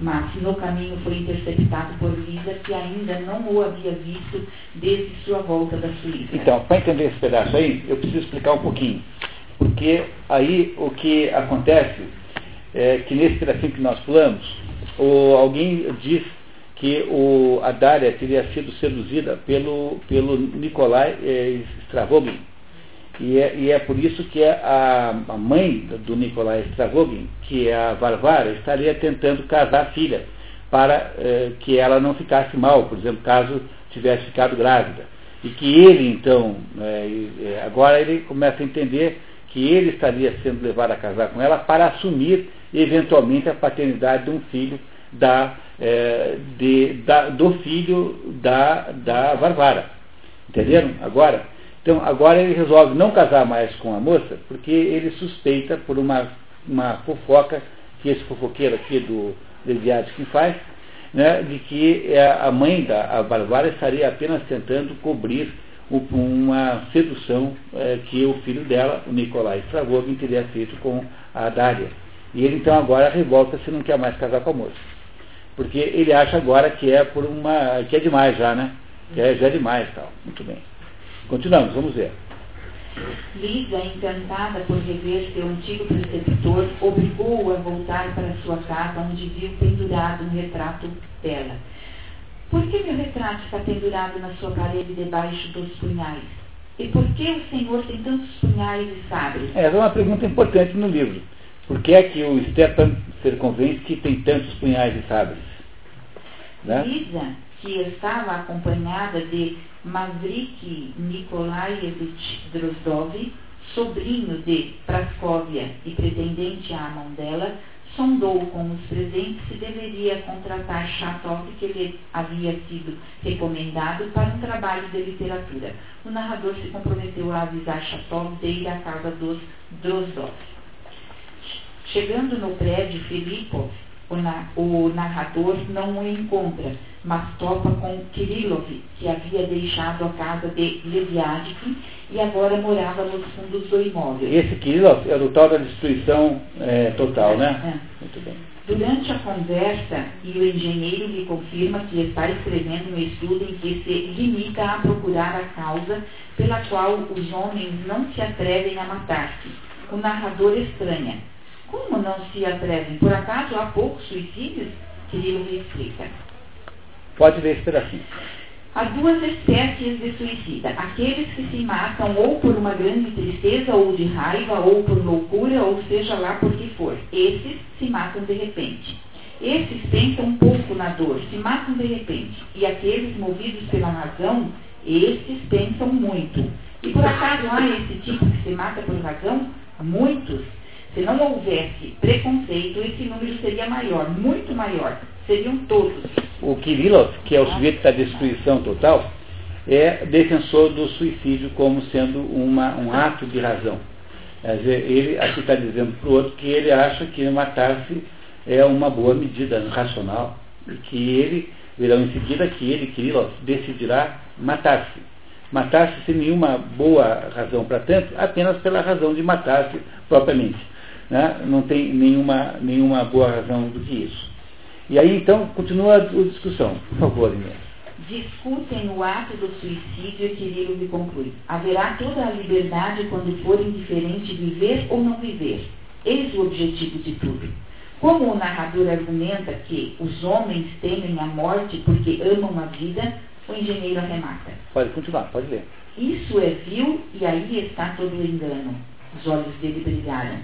Mas no caminho foi interceptado por Lisa, que ainda não o havia visto desde sua volta da Suíça.
Então, para entender esse pedaço aí, eu preciso explicar um pouquinho. Porque aí o que acontece é que nesse pedacinho que nós pulamos, o, alguém diz que o, a Dária teria sido seduzida pelo, pelo Nikolai eh, Stravogin. E é, e é por isso que a, a mãe do Nikolai Stravogin, que é a Varvara, estaria tentando casar a filha, para eh, que ela não ficasse mal, por exemplo, caso tivesse ficado grávida. E que ele, então, é, agora ele começa a entender que ele estaria sendo levado a casar com ela para assumir, eventualmente, a paternidade de um filho da, é, de, da, do filho da, da Varvara. Entenderam? Agora, então, agora ele resolve não casar mais com a moça, porque ele suspeita, por uma, uma fofoca que esse fofoqueiro aqui do Leviathan faz, né, de que é, a mãe da a Bárbara estaria apenas tentando cobrir uma sedução é, que o filho dela, o Nicolai Stravogin, teria feito com a Dália. E ele então agora revolta-se não quer mais casar com a moça. Porque ele acha agora que é por uma. que é demais já, né? Que é, já é demais tal. Muito bem. Continuamos, vamos ver.
Lisa, encantada por rever seu antigo preceptor, obrigou-o a voltar para sua casa, onde viu pendurado um retrato dela. Por que meu retrato está pendurado na sua parede debaixo dos punhais? E por que o Senhor tem tantos punhais e sabres?
Essa é uma pergunta importante no livro. Por que é que o Stepan que tem tantos punhais e sabres?
Né? Lisa, que estava acompanhada de Mavrik Nikolaevich Drozdov, sobrinho de Praskovia e pretendente à mão dela, sondou com os presentes se deveria contratar Chatov, que lhe havia sido recomendado para um trabalho de literatura. O narrador se comprometeu a avisar Chatov de ir à casa dos Drozdov. Chegando no prédio Filipov, o, na, o narrador não o encontra, mas topa com Kirillov, que havia deixado a casa de Leviadikin e agora morava nos fundos do imóvel.
Esse Kirillov é o tal da destruição é, total, né?
É. Muito bem. Durante a conversa, e o engenheiro lhe confirma que está escrevendo um estudo em que se limita a procurar a causa pela qual os homens não se atrevem a matar-se. O narrador estranha. Como não se atrevem? Por acaso há poucos suicídios? Kirilo lhe explica.
Pode ler esse pedacinho.
Há duas espécies de suicida. Aqueles que se matam ou por uma grande tristeza, ou de raiva, ou por loucura, ou seja lá por que for. Esses se matam de repente. Esses pensam um pouco na dor, se matam de repente. E aqueles movidos pela razão, esses pensam muito. E por acaso há esse tipo que se mata por razão? Muitos. Se não houvesse preconceito, esse número seria maior, muito maior. Seriam todos.
O Kirillov, que é o sujeito da destruição total, é defensor do suicídio como sendo uma, um ato de razão. Quer dizer, ele aqui está dizendo para o outro que ele acha que matar-se é uma boa medida racional, e que ele, verão em seguida que ele, Kirillov, decidirá matar-se. Matar-se sem nenhuma boa razão para tanto, apenas pela razão de matar-se propriamente. Né? Não tem nenhuma, nenhuma boa razão do que isso. E aí então continua a discussão. Por favor, Inês.
Discutem o ato do suicídio e Quirilo conclui. Haverá toda a liberdade quando for indiferente viver ou não viver. Eis o objetivo de tudo. Como o narrador argumenta que os homens temem a morte porque amam a vida, o engenheiro arremata.
Pode continuar, pode ler.
Isso é vil e aí está todo o engano. Os olhos dele brilharam.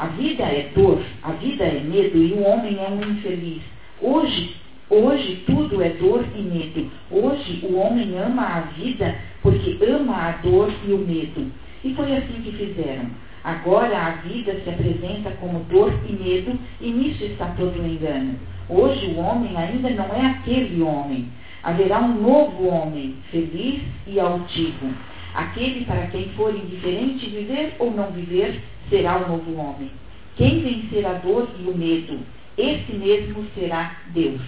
A vida é dor, a vida é medo e o homem é um infeliz. Hoje, hoje tudo é dor e medo. Hoje o homem ama a vida porque ama a dor e o medo. E foi assim que fizeram. Agora a vida se apresenta como dor e medo, e nisso está todo o engano. Hoje o homem ainda não é aquele homem. Haverá um novo homem, feliz e altivo. Aquele para quem for indiferente viver ou não viver, será o novo homem. Quem vencer a dor e o medo, esse mesmo será Deus.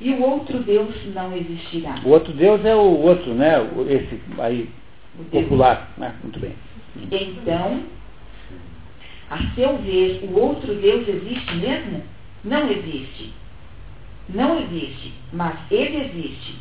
E o outro Deus não existirá.
O outro Deus é o outro, né? Esse aí, popular. Né? Muito bem.
Então, a seu ver, o outro Deus existe mesmo? Não existe. Não existe, mas ele existe.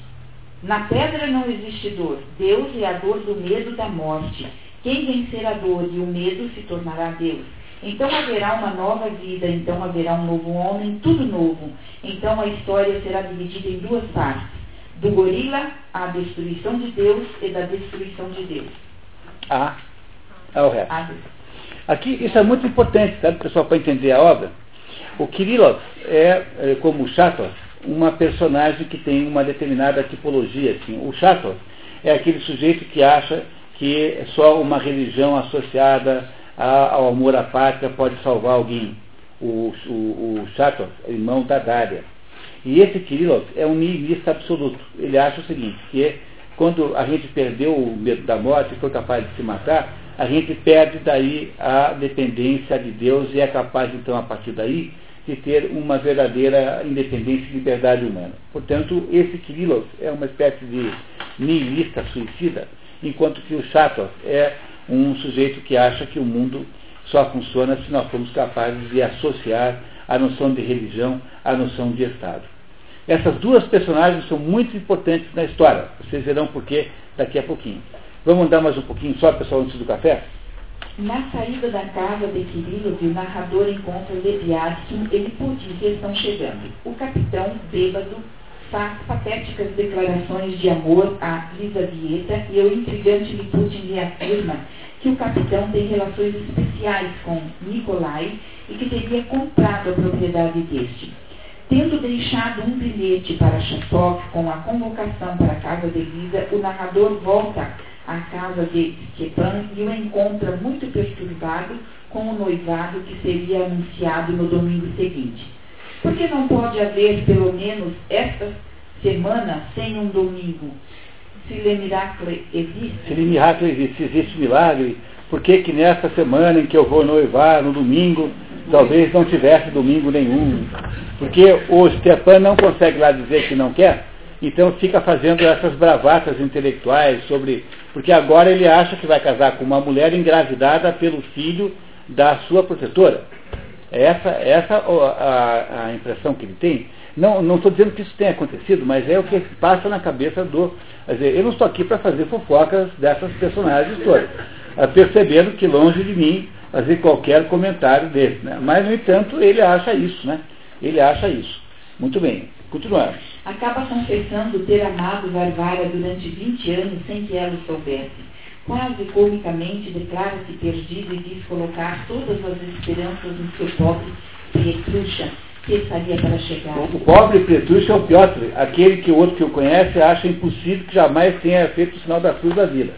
Na pedra não existe dor. Deus é a dor do medo da morte. Quem vencer a dor e o medo se tornará Deus. Então haverá uma nova vida, então haverá um novo homem, tudo novo. Então a história será dividida em duas partes: do gorila à destruição de Deus e da destruição de Deus.
Ah, é o resto. Ah, Aqui, isso é muito importante, sabe, pessoal, para entender a obra. O Kirillov é, é como o Chatov, uma personagem que tem uma determinada tipologia. Assim. O Chato é aquele sujeito que acha que só uma religião associada ao amor à pátria pode salvar alguém. O, o, o irmão da Dária. E esse Kirillov é um nihilista absoluto. Ele acha o seguinte, que quando a gente perdeu o medo da morte e foi capaz de se matar, a gente perde daí a dependência de Deus e é capaz, então, a partir daí, de ter uma verdadeira independência e liberdade humana. Portanto, esse Kirillov é uma espécie de nihilista suicida, enquanto que o Chatov é um sujeito que acha que o mundo só funciona se nós formos capazes de associar a noção de religião à noção de Estado. Essas duas personagens são muito importantes na história. Vocês verão por quê daqui a pouquinho. Vamos andar mais um pouquinho só, pessoal, antes do café?
Na saída da casa de Kirillov, o narrador encontra Leviatkin e Liputin que estão chegando. O capitão, bêbado, patéticas declarações de amor a Lisavieta e o intrigante Liputin reafirma que o capitão tem relações especiais com Nikolai e que teria comprado a propriedade deste. Tendo deixado um bilhete para Chastov com a convocação para a casa de Lisa, o narrador volta à casa de Stepan e o encontra muito perturbado com o noivado que seria anunciado no domingo seguinte. Por que não pode haver, pelo menos, esta semana sem um domingo? Se Le Miracle existe?
Se Le Miracle existe, existe milagre, por que que nessa semana em que eu vou noivar, no domingo, talvez não tivesse domingo nenhum? Porque o Stepan não consegue lá dizer que não quer, então fica fazendo essas bravatas intelectuais sobre. Porque agora ele acha que vai casar com uma mulher engravidada pelo filho da sua protetora. Essa, essa a, a impressão que ele tem. Não estou dizendo que isso tenha acontecido, mas é o que passa na cabeça do. Quer dizer, eu não estou aqui para fazer fofocas dessas personagens todas, percebendo que longe de mim fazer qualquer comentário desse. Né? Mas, no entanto, ele acha isso, né? Ele acha isso. Muito bem, continuamos.
Acaba confessando ter amado Varvara durante 20 anos sem que ela o soubesse. Quase comicamente declara-se perdido e diz colocar todas as esperanças no seu pobre Pietrucha, que estaria para chegar.
O pobre Pietrucha é o Piotr, aquele que o outro que o conhece acha impossível que jamais tenha feito o sinal da cruz da vida.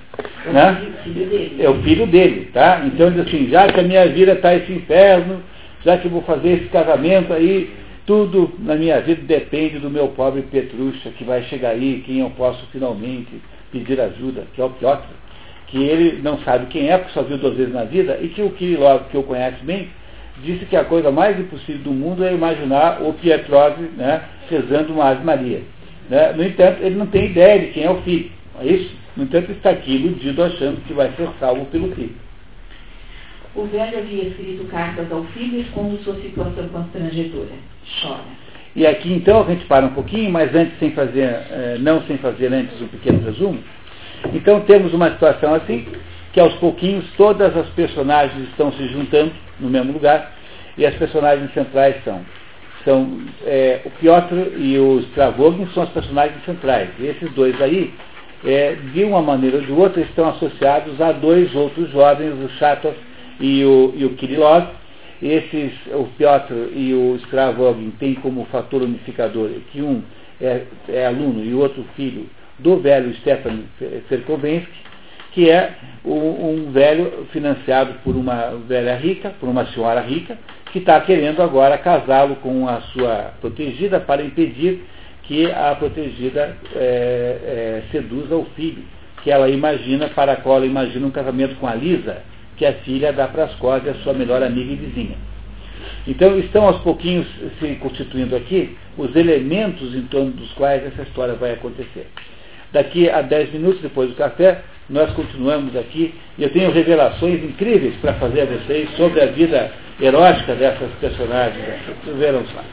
É o
né?
filho dele.
É o filho dele, tá? Então ele diz assim, já que a minha vida está esse inferno, já que eu vou fazer esse casamento aí, tudo na minha vida depende do meu pobre Petrucha, que vai chegar aí, quem eu posso finalmente pedir ajuda, que é o Piotr, que ele não sabe quem é, porque só viu duas vezes na vida, e que o Kirillov, que eu conheço bem, disse que a coisa mais impossível do mundo é imaginar o Pietrov né, rezando uma Ave Maria. Né? No entanto, ele não tem ideia de quem é o filho. É isso? No entanto, está aqui iludido achando que vai ser salvo pelo filho.
O velho havia escrito cartas ao filho expondo sua situação constrangedora. Chora.
E aqui então a gente para um pouquinho, mas antes sem fazer, eh, não sem fazer antes um pequeno resumo. Então temos uma situação assim, que aos pouquinhos todas as personagens estão se juntando no mesmo lugar, e as personagens centrais são, são é, o Piotr e o Stravogin são os personagens centrais. E esses dois aí, é, de uma maneira ou de outra, estão associados a dois outros jovens, o Chatov e o, e o Kirillov. Esses, o Piotr e o Stravogin têm como fator unificador que um é, é aluno e o outro filho do velho Stefan Ferkovensky, que é um velho financiado por uma velha rica, por uma senhora rica, que está querendo agora casá-lo com a sua protegida para impedir que a protegida é, é, seduza o filho, que ela imagina, para a qual ela imagina um casamento com a Lisa, que é filha da Prascóvia, sua melhor amiga e vizinha. Então estão aos pouquinhos se constituindo aqui os elementos em torno dos quais essa história vai acontecer. Daqui a 10 minutos depois do café, nós continuamos aqui e eu tenho revelações incríveis para fazer a vocês sobre a vida erótica dessas personagens. Vocês verão só.